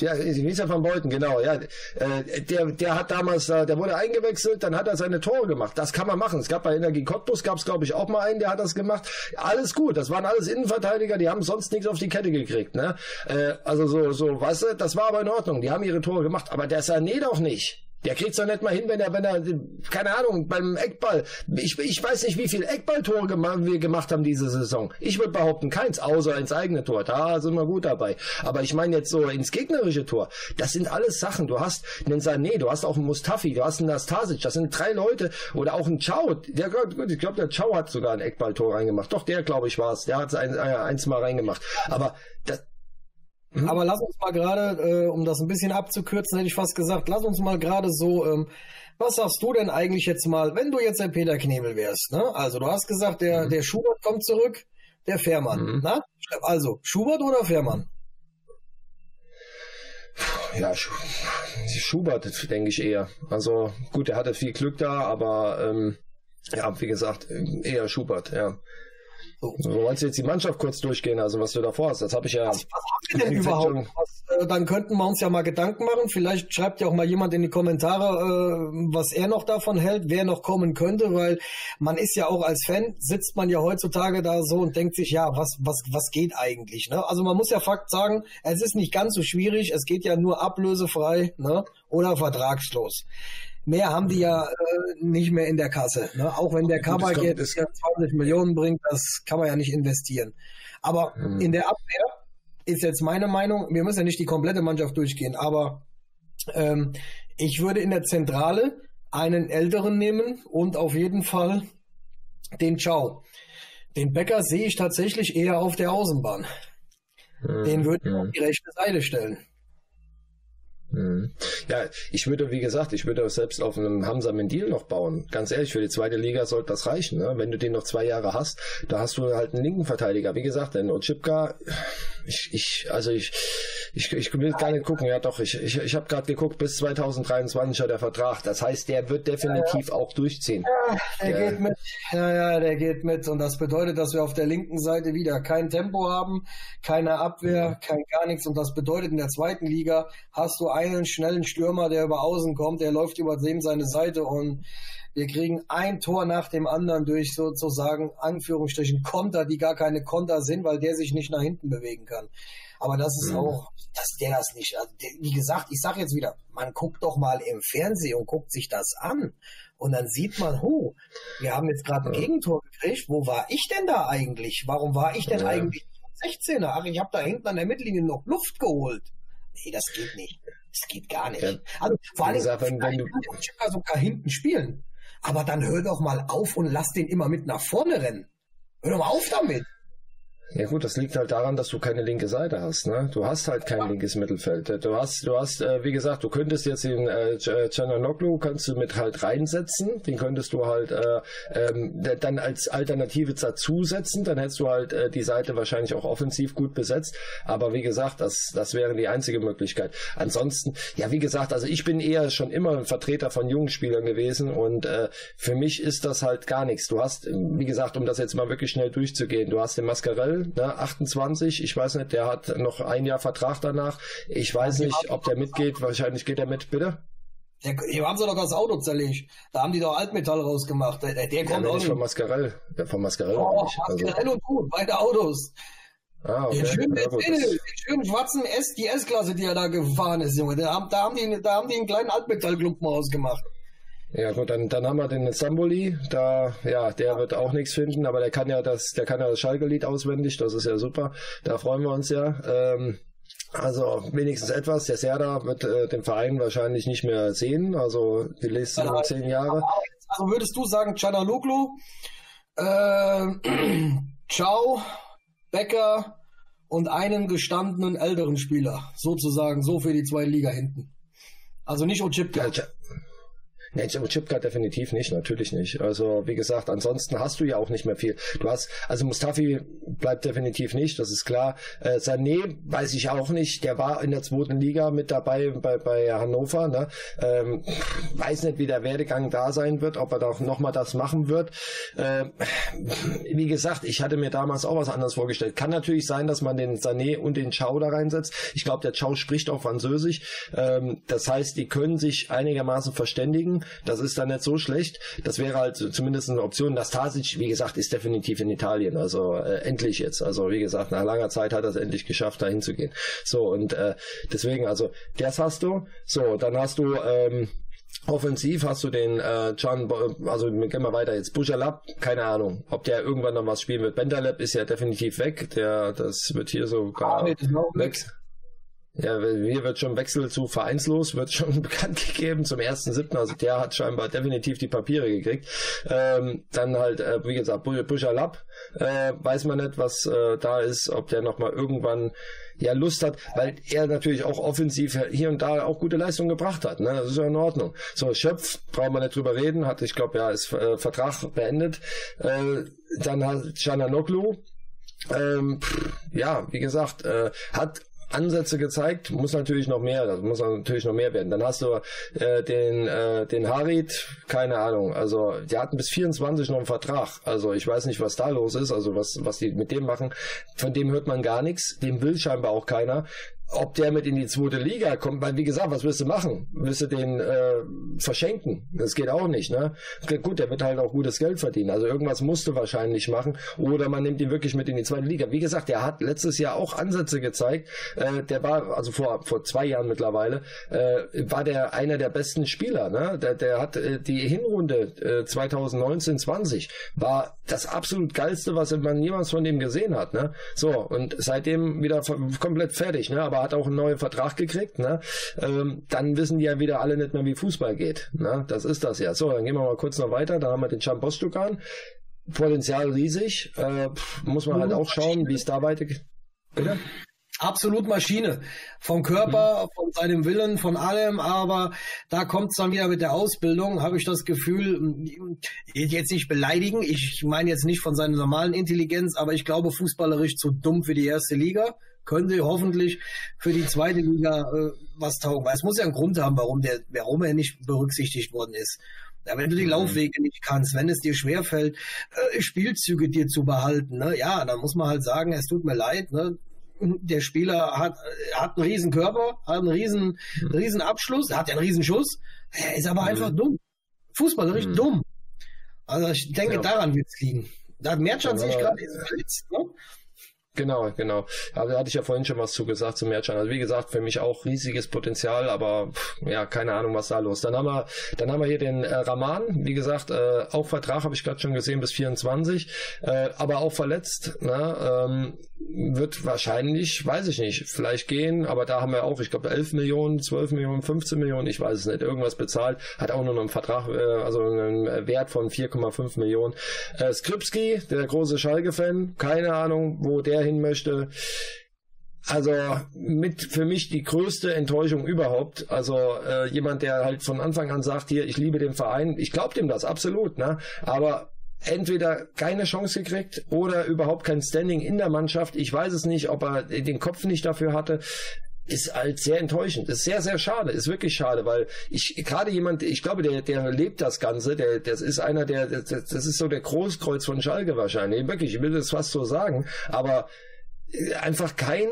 Ja, er von Beuten, genau. Ja, äh, der, der hat damals, äh, der wurde eingewechselt, dann hat er seine Tore gemacht. Das kann man machen. Es gab bei Energie Cottbus, gab es glaube ich auch mal einen, der hat das gemacht. Alles gut. Das waren alles Innenverteidiger, die haben sonst nichts auf die Kette gekriegt. Ne? Äh, also so, so, weißt du, das war aber in Ordnung. Die haben ihre Tore gemacht. Aber der Sané doch nicht. Der kriegt's doch nicht mal hin, wenn er, wenn er, keine Ahnung, beim Eckball. Ich, ich weiß nicht, wie viel Eckballtore gemacht, wir gemacht haben diese Saison. Ich würde behaupten, keins, außer ins eigene Tor. Da sind wir gut dabei. Aber ich meine jetzt so ins gegnerische Tor. Das sind alles Sachen. Du hast einen Sané, du hast auch einen Mustafi, du hast einen Nastasic. Das sind drei Leute. Oder auch einen Chow. Der, gut, ich glaube, der Chow hat sogar ein Eckballtor reingemacht. Doch, der, glaube ich, war es. Der hat ein, ein, eins mal reingemacht. Aber das, Mhm. Aber lass uns mal gerade, äh, um das ein bisschen abzukürzen, hätte ich fast gesagt, lass uns mal gerade so ähm, Was sagst du denn eigentlich jetzt mal, wenn du jetzt der Peter Knebel wärst? Ne? Also du hast gesagt, der, mhm. der Schubert kommt zurück, der Fährmann. Mhm. Na? Also Schubert oder Fährmann? Ja, Schubert denke ich eher. Also gut, er hatte viel Glück da, aber ähm, ja, wie gesagt, eher Schubert, ja. So. wolltest du jetzt die Mannschaft kurz durchgehen, also was du da vorhast? Das habe ich ja. Was, was habt ihr denn überhaupt? Was, äh, dann könnten wir uns ja mal Gedanken machen. Vielleicht schreibt ja auch mal jemand in die Kommentare, äh, was er noch davon hält, wer noch kommen könnte, weil man ist ja auch als Fan, sitzt man ja heutzutage da so und denkt sich, ja, was, was, was geht eigentlich? Ne? Also man muss ja Fakt sagen, es ist nicht ganz so schwierig, es geht ja nur ablösefrei ne? oder vertragslos. Mehr haben die ja äh, nicht mehr in der Kasse. Ne? Auch wenn der Kabak jetzt 20 Millionen bringt, das kann man ja nicht investieren. Aber mhm. in der Abwehr ist jetzt meine Meinung, wir müssen ja nicht die komplette Mannschaft durchgehen, aber ähm, ich würde in der Zentrale einen Älteren nehmen und auf jeden Fall den Ciao. Den Becker sehe ich tatsächlich eher auf der Außenbahn. Mhm. Den würde ich auf die rechte Seite stellen. Mhm. Ja, ich würde, wie gesagt, ich würde selbst auf einem Hamza Mendil noch bauen. Ganz ehrlich, für die zweite Liga sollte das reichen. Ne? Wenn du den noch zwei Jahre hast, da hast du halt einen linken Verteidiger. Wie gesagt, denn Ochipka, ich, ich, also ich, ich, ich will gar nicht gucken. Ja, doch, ich, ich, ich habe gerade geguckt, bis 2023 hat der Vertrag. Das heißt, der wird definitiv ja, ja. auch durchziehen. Ja, der, der, geht mit. Ja, ja, der geht mit. Und das bedeutet, dass wir auf der linken Seite wieder kein Tempo haben, keine Abwehr, kein gar nichts. Und das bedeutet, in der zweiten Liga hast du einen schnellen Stürmer, der über außen kommt, der läuft über dem seine Seite und wir kriegen ein Tor nach dem anderen durch sozusagen Anführungsstrichen Konter, die gar keine Konter sind, weil der sich nicht nach hinten bewegen kann. Aber das ist mhm. auch, dass der das nicht, also wie gesagt, ich sag jetzt wieder, man guckt doch mal im Fernsehen und guckt sich das an. Und dann sieht man, oh, wir haben jetzt gerade ein Gegentor gekriegt. Wo war ich denn da eigentlich? Warum war ich denn ja. eigentlich 16er? Ach, ich habe da hinten an der Mittellinie noch Luft geholt. Nee, das geht nicht. Das geht gar nicht. Ja. Also vor allem, wenn, wenn du sogar hinten spielen. Aber dann hör doch mal auf und lass den immer mit nach vorne rennen. Hör doch mal auf damit. Ja gut, das liegt halt daran, dass du keine linke Seite hast. Ne? Du hast halt kein linkes Mittelfeld. Du hast, du hast, äh, wie gesagt, du könntest jetzt den äh, Cananoglu kannst du mit halt reinsetzen. Den könntest du halt äh, ähm, dann als Alternative dazusetzen. Dann hättest du halt äh, die Seite wahrscheinlich auch offensiv gut besetzt. Aber wie gesagt, das, das wäre die einzige Möglichkeit. Ansonsten, ja wie gesagt, also ich bin eher schon immer ein Vertreter von jungen Spielern gewesen und äh, für mich ist das halt gar nichts. Du hast, wie gesagt, um das jetzt mal wirklich schnell durchzugehen, du hast den Mascarell ne, 28, ich weiß nicht, der hat noch ein Jahr Vertrag danach. Ich weiß nicht, ob der mitgeht, wahrscheinlich geht er mit, bitte? Der, hier haben sie doch das Auto zerlegt. Da haben die doch Altmetall rausgemacht. Der, der kommt ja, auch nicht. Von Mascarell. Ja, von Mascarell oh. Also. Und du, beide Autos. Ah, okay. Den schönen, ja, den schönen schwarzen S, die S-Klasse, die er da gefahren ist, Junge. Da haben, da haben, die, da haben die einen kleinen Altmetallklumpen ausgemacht. Ja gut, dann, dann haben wir den Samboli, da, ja, der wird auch nichts finden, aber der kann ja das, der kann ja das Schalke-Lied auswendig, das ist ja super, da freuen wir uns ja. Ähm, also wenigstens etwas. Der Serda wird äh, den Verein wahrscheinlich nicht mehr sehen, also die nächsten ja, zehn Jahre. Also würdest du sagen, Canaloglu, äh, Ciao, Becker und einen gestandenen älteren Spieler, sozusagen, so für die zwei Liga hinten. Also nicht Ochipka. Ja, Nee, Chipka definitiv nicht, natürlich nicht. Also wie gesagt, ansonsten hast du ja auch nicht mehr viel. Du hast, also Mustafi bleibt definitiv nicht, das ist klar. Äh, Sané weiß ich auch nicht, der war in der zweiten Liga mit dabei bei, bei Hannover. Ne? Ähm, weiß nicht, wie der Werdegang da sein wird, ob er da nochmal das machen wird. Äh, wie gesagt, ich hatte mir damals auch was anderes vorgestellt. Kann natürlich sein, dass man den Sané und den Chao da reinsetzt. Ich glaube, der Chao spricht auch Französisch. Ähm, das heißt, die können sich einigermaßen verständigen. Das ist dann nicht so schlecht. Das wäre halt zumindest eine Option. Das Tasic, wie gesagt, ist definitiv in Italien. Also äh, endlich jetzt. Also wie gesagt, nach langer Zeit hat er es endlich geschafft, da hinzugehen. So, und äh, deswegen, also das hast du. So, dann hast du ähm, Offensiv hast du den äh, Can, also gehen wir weiter jetzt. Bujalab, keine Ahnung, ob der irgendwann noch was spielen wird. Bentaleb ist ja definitiv weg. Der, das wird hier sogar ah, nee, weg. Ja, hier wird schon Wechsel zu vereinslos, wird schon bekannt gegeben zum 1.7. Also der hat scheinbar definitiv die Papiere gekriegt. Ähm, dann halt, äh, wie gesagt, Buscher äh, weiß man nicht, was äh, da ist, ob der nochmal irgendwann ja Lust hat, weil er natürlich auch offensiv hier und da auch gute Leistungen gebracht hat. Ne? Das ist ja in Ordnung. So, Schöpf, brauchen wir nicht drüber reden, hat, ich glaube, ja, ist äh, Vertrag beendet. Äh, dann hat Cananoglu, ähm, ja, wie gesagt, äh, hat Ansätze gezeigt, muss natürlich noch mehr, das muss natürlich noch mehr werden. Dann hast du äh, den äh, den Harit, keine Ahnung, also die hatten bis 24 noch einen Vertrag. Also ich weiß nicht, was da los ist, also was was die mit dem machen. Von dem hört man gar nichts, dem will scheinbar auch keiner ob der mit in die zweite Liga kommt, weil wie gesagt, was willst du machen? Willst du den äh, verschenken? Das geht auch nicht, ne? Gut, der wird halt auch gutes Geld verdienen. Also irgendwas musst du wahrscheinlich machen. Oder man nimmt ihn wirklich mit in die zweite Liga. Wie gesagt, der hat letztes Jahr auch Ansätze gezeigt. Äh, der war, also vor, vor zwei Jahren mittlerweile, äh, war der einer der besten Spieler. Ne? Der, der hat äh, die Hinrunde äh, 2019-20 war das absolut geilste, was man jemals von dem gesehen hat. Ne? So, und seitdem wieder komplett fertig, ne? Aber aber hat auch einen neuen Vertrag gekriegt, ne? Ähm, dann wissen die ja wieder alle nicht mehr, wie Fußball geht. Ne? Das ist das ja. So, dann gehen wir mal kurz noch weiter. Da haben wir den Can Bostukan. Potenzial riesig. Äh, muss man halt auch schauen, wie es da weitergeht. Bitte? Absolut Maschine. Vom Körper, mhm. von seinem Willen, von allem, aber da kommt es dann wieder mit der Ausbildung, habe ich das Gefühl, jetzt nicht beleidigen, ich meine jetzt nicht von seiner normalen Intelligenz, aber ich glaube fußballerisch zu dumm für die erste Liga könnte hoffentlich für die zweite Liga äh, was taugen. Weil es muss ja einen Grund haben, warum, der, warum er nicht berücksichtigt worden ist. Ja, wenn du die mhm. Laufwege nicht kannst, wenn es dir schwerfällt, äh, Spielzüge dir zu behalten, ne, ja, dann muss man halt sagen, es tut mir leid, ne, der Spieler hat, hat einen riesen Körper, hat einen riesen, mhm. riesen Abschluss, hat einen riesen Schuss, er ist aber mhm. einfach dumm. Fußballerisch mhm. dumm. Also ich denke, ja. daran wird es liegen. Da hat Merchant sich gerade verletzt, ne? Genau, genau. Aber da hatte ich ja vorhin schon was zu gesagt zum Merchan. Also wie gesagt, für mich auch riesiges Potenzial, aber ja, keine Ahnung, was da los. Dann haben wir, dann haben wir hier den äh, Raman, wie gesagt, äh, auch Vertrag habe ich gerade schon gesehen bis 24, äh, aber auch verletzt. Ne? Ähm, wird wahrscheinlich, weiß ich nicht, vielleicht gehen, aber da haben wir auch, ich glaube, 11 Millionen, 12 Millionen, 15 Millionen, ich weiß es nicht, irgendwas bezahlt, hat auch nur noch einen Vertrag, äh, also einen Wert von 4,5 Millionen. Äh, Skripski, der große Schalke-Fan, keine Ahnung, wo der hin möchte. Also mit für mich die größte Enttäuschung überhaupt. Also äh, jemand, der halt von Anfang an sagt, hier, ich liebe den Verein. Ich glaube dem das absolut, ne? Aber entweder keine Chance gekriegt oder überhaupt kein Standing in der Mannschaft. Ich weiß es nicht, ob er den Kopf nicht dafür hatte ist halt sehr enttäuschend. Ist sehr, sehr schade. Ist wirklich schade, weil ich gerade jemand, ich glaube, der, der lebt das Ganze. Der, das ist einer, der, das, das ist so der Großkreuz von Schalke wahrscheinlich. Wirklich, ich will das fast so sagen. Aber einfach kein,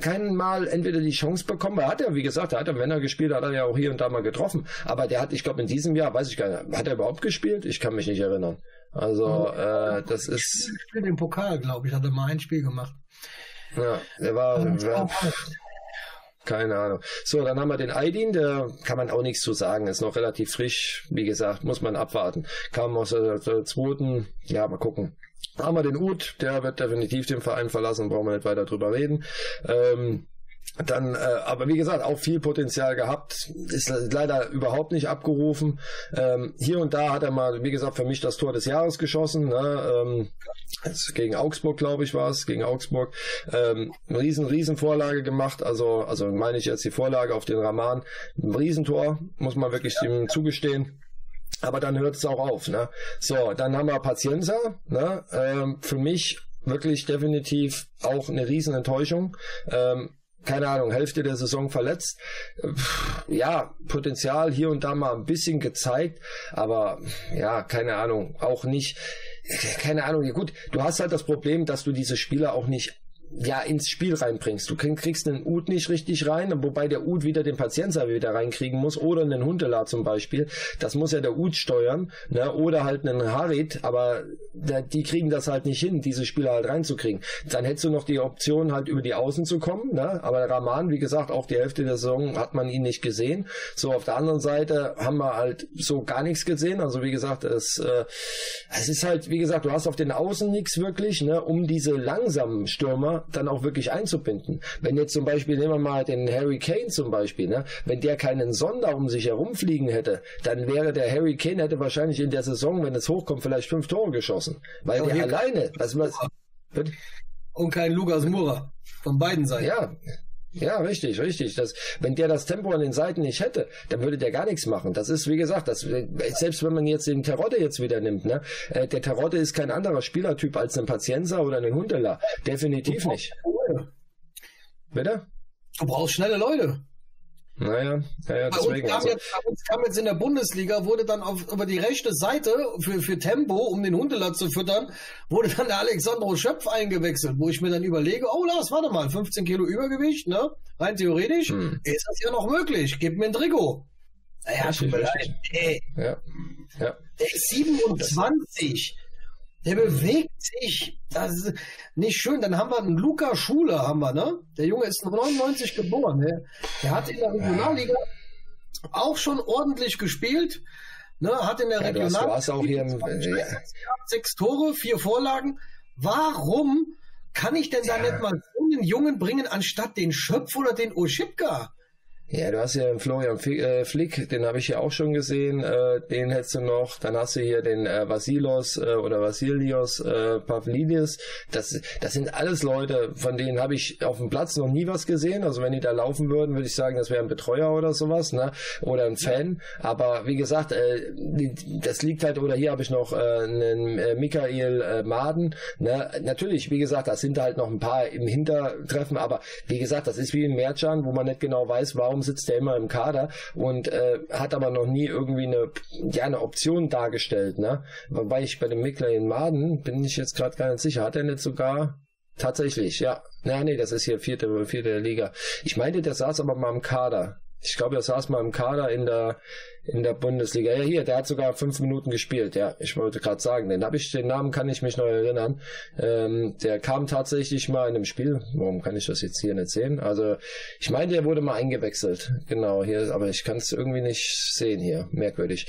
kein Mal entweder die Chance bekommen. Er hat ja, wie gesagt, er hat ja, wenn er gespielt hat, hat er ja auch hier und da mal getroffen. Aber der hat, ich glaube, in diesem Jahr, weiß ich gar nicht, hat er überhaupt gespielt? Ich kann mich nicht erinnern. Also, äh, das ist. Ich spiele den Pokal, glaube ich, hat er mal ein Spiel gemacht. Ja, der war, war keine Ahnung. So, dann haben wir den Aidin, der kann man auch nichts zu sagen, ist noch relativ frisch. Wie gesagt, muss man abwarten. Kam aus der, der zweiten, ja, mal gucken. Haben wir den Ut, der wird definitiv den Verein verlassen, brauchen wir nicht weiter drüber reden. Ähm, dann, äh, aber wie gesagt, auch viel Potenzial gehabt, ist leider überhaupt nicht abgerufen. Ähm, hier und da hat er mal, wie gesagt, für mich das Tor des Jahres geschossen. Ne? Ähm, gegen Augsburg, glaube ich, war es, gegen Augsburg. Ähm, riesen, riesen Vorlage gemacht. Also, also meine ich jetzt die Vorlage auf den Raman. Ein Riesentor, muss man wirklich ja. ihm zugestehen. Aber dann hört es auch auf. Ne? So, dann haben wir Pazienza. Ne? Ähm, für mich wirklich definitiv auch eine riesen Enttäuschung. Ähm, keine Ahnung, Hälfte der Saison verletzt. Ja, Potenzial hier und da mal ein bisschen gezeigt, aber ja, keine Ahnung, auch nicht, keine Ahnung, gut, du hast halt das Problem, dass du diese Spieler auch nicht ja, ins Spiel reinbringst. Du kriegst den Ud nicht richtig rein, wobei der Ud wieder den Patienza wieder reinkriegen muss oder einen Huntela zum Beispiel. Das muss ja der Ud steuern, ne? oder halt einen Harit, aber die kriegen das halt nicht hin, diese Spieler halt reinzukriegen. Dann hättest du noch die Option, halt über die Außen zu kommen, ne? aber Rahman, wie gesagt, auch die Hälfte der Saison hat man ihn nicht gesehen. So, auf der anderen Seite haben wir halt so gar nichts gesehen. Also wie gesagt, es, äh, es ist halt, wie gesagt, du hast auf den Außen nichts wirklich, ne, um diese langsamen Stürmer dann auch wirklich einzubinden. Wenn jetzt zum Beispiel, nehmen wir mal den Harry Kane zum Beispiel, ne, wenn der keinen Sonder um sich herumfliegen hätte, dann wäre der Harry Kane hätte wahrscheinlich in der Saison, wenn es hochkommt, vielleicht fünf Tore geschossen. Weil ja, der alleine, was man, und kein Lukas Mura von beiden Seiten. Ja, ja, richtig, richtig. Das, wenn der das Tempo an den Seiten nicht hätte, dann würde der gar nichts machen. Das ist, wie gesagt, das, selbst wenn man jetzt den Terodde jetzt wieder nimmt, ne, äh, der Terodde ist kein anderer Spielertyp als ein Pazienza oder ein Hundeler. Definitiv nicht. Bitte? Du brauchst schnelle Leute. Naja, naja deswegen. Bei uns, kam also. jetzt, bei uns kam jetzt in der Bundesliga, wurde dann auf, über die rechte Seite für, für Tempo, um den Hundelat zu füttern, wurde dann der Alexandro Schöpf eingewechselt, wo ich mir dann überlege, oh Lars, warte mal, 15 Kilo Übergewicht, ne? Rein theoretisch hm. ist das ja noch möglich. Gib mir ein Trikot. Naja, tut mir leid. Ey. Ja. Ja. Der ist 27. Der bewegt sich. Das ist nicht schön. Dann haben wir einen Luca Schuler, haben wir, ne? Der Junge ist 99 geboren. Ne? Der hat in der Regionalliga auch schon ordentlich gespielt. Ne? Hat in der ja, Regionalliga auch hier im, ja. sechs Tore, vier Vorlagen. Warum kann ich denn da ja. nicht mal so einen Jungen bringen, anstatt den Schöpf oder den Oschipka? Ja, du hast ja den Florian äh, Flick, den habe ich ja auch schon gesehen, äh, den hättest du noch. Dann hast du hier den äh, Vasilos oder Vasilios Pavlidis. Das, das sind alles Leute, von denen habe ich auf dem Platz noch nie was gesehen. Also wenn die da laufen würden, würde ich sagen, das wäre ein Betreuer oder sowas, ne? Oder ein Fan. Aber wie gesagt, das liegt halt, oder hier habe ich noch einen Michael Maden. Ne? Natürlich, wie gesagt, das sind halt noch ein paar im Hintertreffen, aber wie gesagt, das ist wie in Merchan, wo man nicht genau weiß, warum warum sitzt er immer im Kader und äh, hat aber noch nie irgendwie eine, ja, eine Option dargestellt, ne? Wobei ich bei dem Mickler in Maden bin ich jetzt gerade gar nicht sicher. Hat er nicht sogar Tatsächlich, ja. Ja, nee, das ist hier vierte, vierte Liga. Ich meinte, der saß aber mal im Kader. Ich glaube, er saß mal im Kader in der in der Bundesliga. Ja, hier, der hat sogar fünf Minuten gespielt. Ja, ich wollte gerade sagen, den habe ich, den Namen kann ich mich noch erinnern. Ähm, der kam tatsächlich mal in einem Spiel. Warum kann ich das jetzt hier nicht sehen? Also, ich meine, der wurde mal eingewechselt. Genau, hier, aber ich kann es irgendwie nicht sehen hier. Merkwürdig.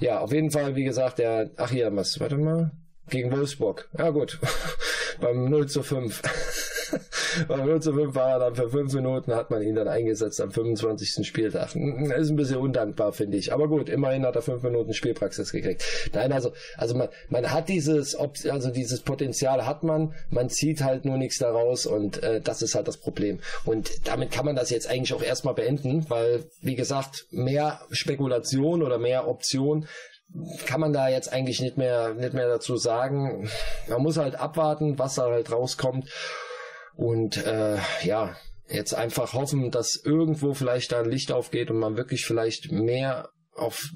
Ja, auf jeden Fall, wie gesagt, der, ach hier, was, warte mal. Gegen Wolfsburg. Ja, gut. Beim 0 zu 5. Beim 0 zu 5 war er dann für 5 Minuten, hat man ihn dann eingesetzt am 25. Spieltag. Ist ein bisschen undankbar, finde ich. Aber gut, immerhin hat er 5 Minuten Spielpraxis gekriegt. Nein, also, also man, man hat dieses, also dieses Potenzial hat man, man zieht halt nur nichts daraus und äh, das ist halt das Problem. Und damit kann man das jetzt eigentlich auch erstmal beenden, weil, wie gesagt, mehr Spekulation oder mehr Option kann man da jetzt eigentlich nicht mehr, nicht mehr dazu sagen. Man muss halt abwarten, was da halt rauskommt. Und äh, ja, jetzt einfach hoffen, dass irgendwo vielleicht da ein Licht aufgeht und man wirklich vielleicht mehr auf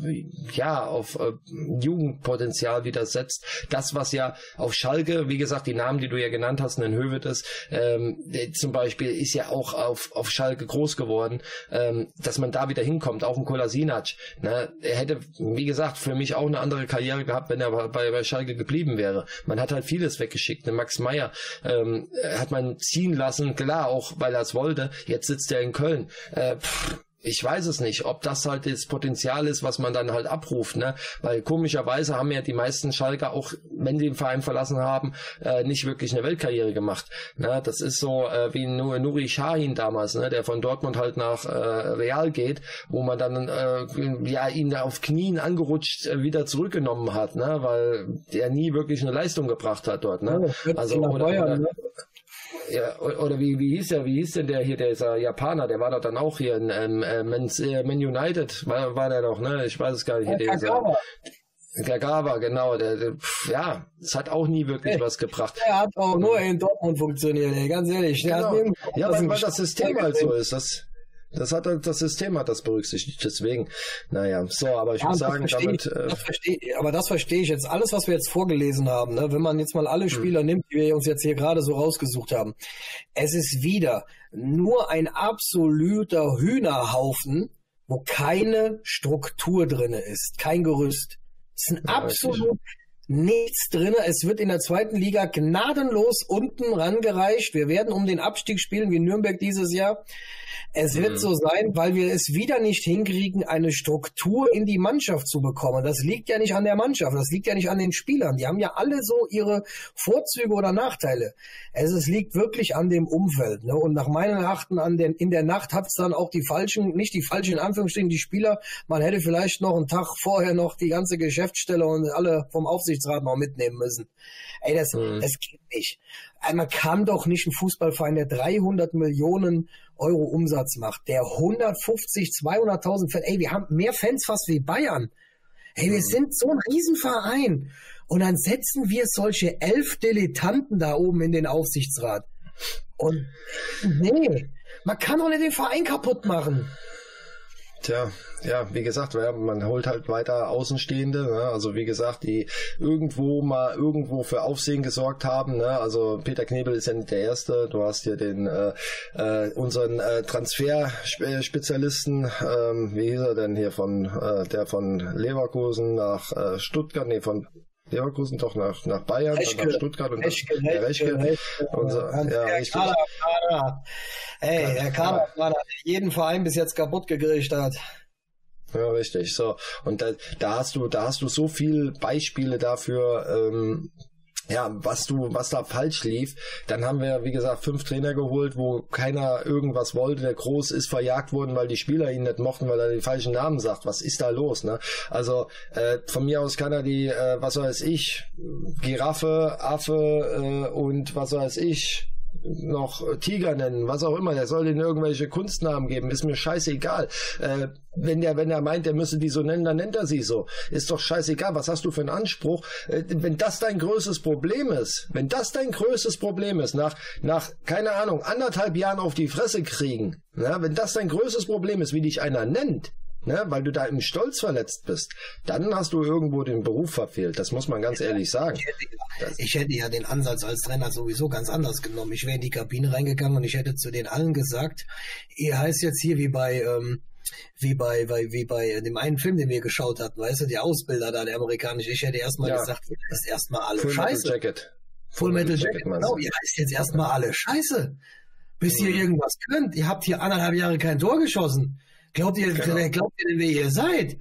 ja auf äh, Jugendpotenzial wieder setzt. Das was ja auf Schalke, wie gesagt, die Namen, die du ja genannt hast, ein Hövedes ähm, zum Beispiel ist ja auch auf auf Schalke groß geworden, ähm, dass man da wieder hinkommt. Auch ein Kolasinac, ne, er hätte wie gesagt für mich auch eine andere Karriere gehabt, wenn er bei, bei Schalke geblieben wäre. Man hat halt vieles weggeschickt. Ne, Max Meyer ähm, hat man ziehen lassen, klar auch weil er es wollte. Jetzt sitzt er in Köln. Äh, pff, ich weiß es nicht, ob das halt das Potenzial ist, was man dann halt abruft, ne? Weil komischerweise haben ja die meisten Schalker auch, wenn sie den Verein verlassen haben, äh, nicht wirklich eine Weltkarriere gemacht. Ne? Das ist so äh, wie Nuri Shahin damals, ne? Der von Dortmund halt nach äh, Real geht, wo man dann äh, ja ihn auf Knien angerutscht äh, wieder zurückgenommen hat, ne? Weil er nie wirklich eine Leistung gebracht hat dort, ne? Ja, also oder, Bayern, oder, ne? Ja, oder wie, wie hieß der, wie hieß denn der hier, dieser Japaner, der war doch dann auch hier in ähm, äh, Man, äh, Man United, war, war der doch, ne? Ich weiß es gar nicht. Ja, dieser, Kagawa. Kagawa, genau, der, der, ja, es hat auch nie wirklich was gebracht. Der hat auch nur in Dortmund funktioniert, ey, ganz ehrlich. Genau. ja, weil, weil das System halt so ist, das, das hat das System hat das berücksichtigt. Deswegen, naja, so, aber ich ja, muss sagen, damit. Äh, das versteh, aber das verstehe ich jetzt. Alles, was wir jetzt vorgelesen haben, ne, wenn man jetzt mal alle hm. Spieler hm. nimmt, die wir uns jetzt hier gerade so rausgesucht haben, es ist wieder nur ein absoluter Hühnerhaufen, wo keine Struktur drinne ist, kein Gerüst. Es ist ein ja, absolut. Nichts drin. Es wird in der zweiten Liga gnadenlos unten rangereicht. Wir werden um den Abstieg spielen wie Nürnberg dieses Jahr. Es wird mhm. so sein, weil wir es wieder nicht hinkriegen, eine Struktur in die Mannschaft zu bekommen. Das liegt ja nicht an der Mannschaft, das liegt ja nicht an den Spielern. Die haben ja alle so ihre Vorzüge oder Nachteile. Es, es liegt wirklich an dem Umfeld. Ne? Und nach meinen Achten an den, in der Nacht hat es dann auch die falschen, nicht die falschen in Anführungsstrichen, die Spieler. Man hätte vielleicht noch einen Tag vorher noch die ganze Geschäftsstelle und alle vom Aufsichtsrat noch mitnehmen müssen. Ey, das, mhm. das geht nicht. Man kann doch nicht einen Fußballverein, der 300 Millionen Euro Umsatz macht, der 150, 200.000 Fans, ey, wir haben mehr Fans fast wie Bayern. Ey, wir mhm. sind so ein Riesenverein. Und dann setzen wir solche elf Dilettanten da oben in den Aufsichtsrat. Und nee, man kann doch nicht den Verein kaputt machen. Tja, ja, wie gesagt, man holt halt weiter Außenstehende, ne? also wie gesagt, die irgendwo mal irgendwo für Aufsehen gesorgt haben. Ne? Also Peter Knebel ist ja nicht der Erste. Du hast hier den äh, äh, unseren äh, Transferspezialisten, ähm, wie hieß er denn hier von äh, der von Leverkusen nach äh, Stuttgart, nee von Leverkusen doch nach, nach Bayern, Reschke, dann nach Stuttgart und Reschke, dann Reschke, Reschke, Reschke, unser, ja, der Kader. Ey, der Kader, Kader, jeden Verein bis jetzt kaputt gekriegt hat. Ja, richtig. So. Und da, da hast du, da hast du so viel Beispiele dafür, ähm, ja, was du, was da falsch lief, dann haben wir, wie gesagt, fünf Trainer geholt, wo keiner irgendwas wollte. Der Groß ist verjagt worden, weil die Spieler ihn nicht mochten, weil er die falschen Namen sagt. Was ist da los, ne? Also, äh, von mir aus kann er die, äh, was weiß ich, Giraffe, Affe äh, und was weiß ich, noch Tiger nennen, was auch immer, der soll ihnen irgendwelche Kunstnamen geben, ist mir scheißegal. Äh, wenn der, wenn er meint, er müsse die so nennen, dann nennt er sie so. Ist doch scheißegal, was hast du für einen Anspruch? Äh, wenn das dein größtes Problem ist, wenn das dein größtes Problem ist, nach, nach, keine Ahnung, anderthalb Jahren auf die Fresse kriegen, ja, wenn das dein größtes Problem ist, wie dich einer nennt, ne, weil du da im Stolz verletzt bist, dann hast du irgendwo den Beruf verfehlt. Das muss man ganz ehrlich sagen. Ich hätte, ich hätte, ja den Ansatz als Trainer sowieso ganz anders genommen. Ich wäre in die Kabine reingegangen und ich hätte zu den allen gesagt, ihr heißt jetzt hier wie bei, ähm, wie bei, bei, wie bei dem einen Film, den wir geschaut hatten, weißt du, die Ausbilder da, der amerikanische. Ich hätte erstmal ja. gesagt, ihr heißt erstmal alle Full Scheiße. Metal Jacket. Full, Full Metal Jacket, Jacket genau. Ihr heißt jetzt erstmal alle Scheiße. Bis mhm. ihr irgendwas könnt. Ihr habt hier anderthalb Jahre kein Tor geschossen. Glaubt ihr, genau. wer glaubt ihr denn, wer ihr seid?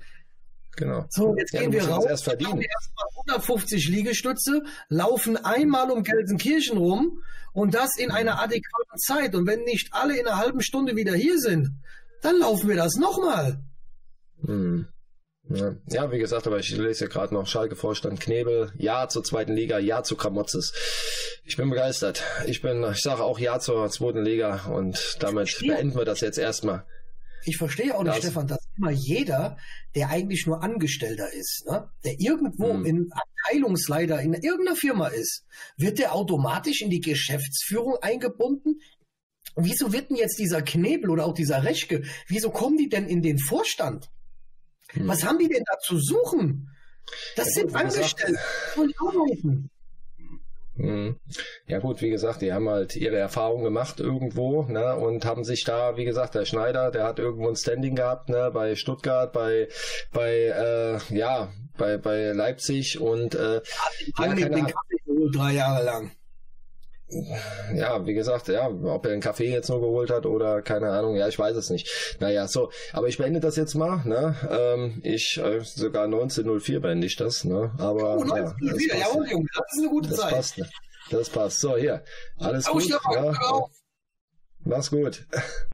Genau. So, jetzt ja, gehen wir raus, erst verdienen. wir erstmal 150 Liegestütze, laufen einmal um Gelsenkirchen rum und das in einer adäquaten Zeit. Und wenn nicht alle in einer halben Stunde wieder hier sind, dann laufen wir das nochmal. Hm. Ja. ja, wie gesagt, aber ich lese ja gerade noch Schalke-Vorstand Knebel, Ja zur zweiten Liga, Ja zu Kramotzes. Ich bin begeistert. Ich bin, ich sage auch Ja zur zweiten Liga und damit beenden wir das jetzt erstmal. Ich verstehe auch nicht, das Stefan, dass immer jeder, der eigentlich nur Angestellter ist, ne, der irgendwo hm. in Abteilungsleiter in irgendeiner Firma ist, wird der automatisch in die Geschäftsführung eingebunden? Wieso wird denn jetzt dieser Knebel oder auch dieser Reschke, wieso kommen die denn in den Vorstand? Hm. Was haben die denn da zu suchen? Das ja, sind Angestellte, die arbeiten. Mhm. Ja gut, wie gesagt, die haben halt ihre Erfahrung gemacht irgendwo, ne, und haben sich da, wie gesagt, der Schneider, der hat irgendwo ein Standing gehabt, ne, bei Stuttgart, bei, bei, äh, ja, bei, bei Leipzig und äh, ja, drei Jahre lang ja, wie gesagt, ja, ob er einen Kaffee jetzt nur geholt hat oder keine Ahnung, ja, ich weiß es nicht. Naja, so, aber ich beende das jetzt mal, ne? Ähm, ich, äh, sogar 1904 beende ich das, ne? Aber, oh, 1904, ja, das, ja, das ist eine gute das Zeit. Passt, ne? Das passt. So, hier, alles oh, gut. Ja. Mach's gut.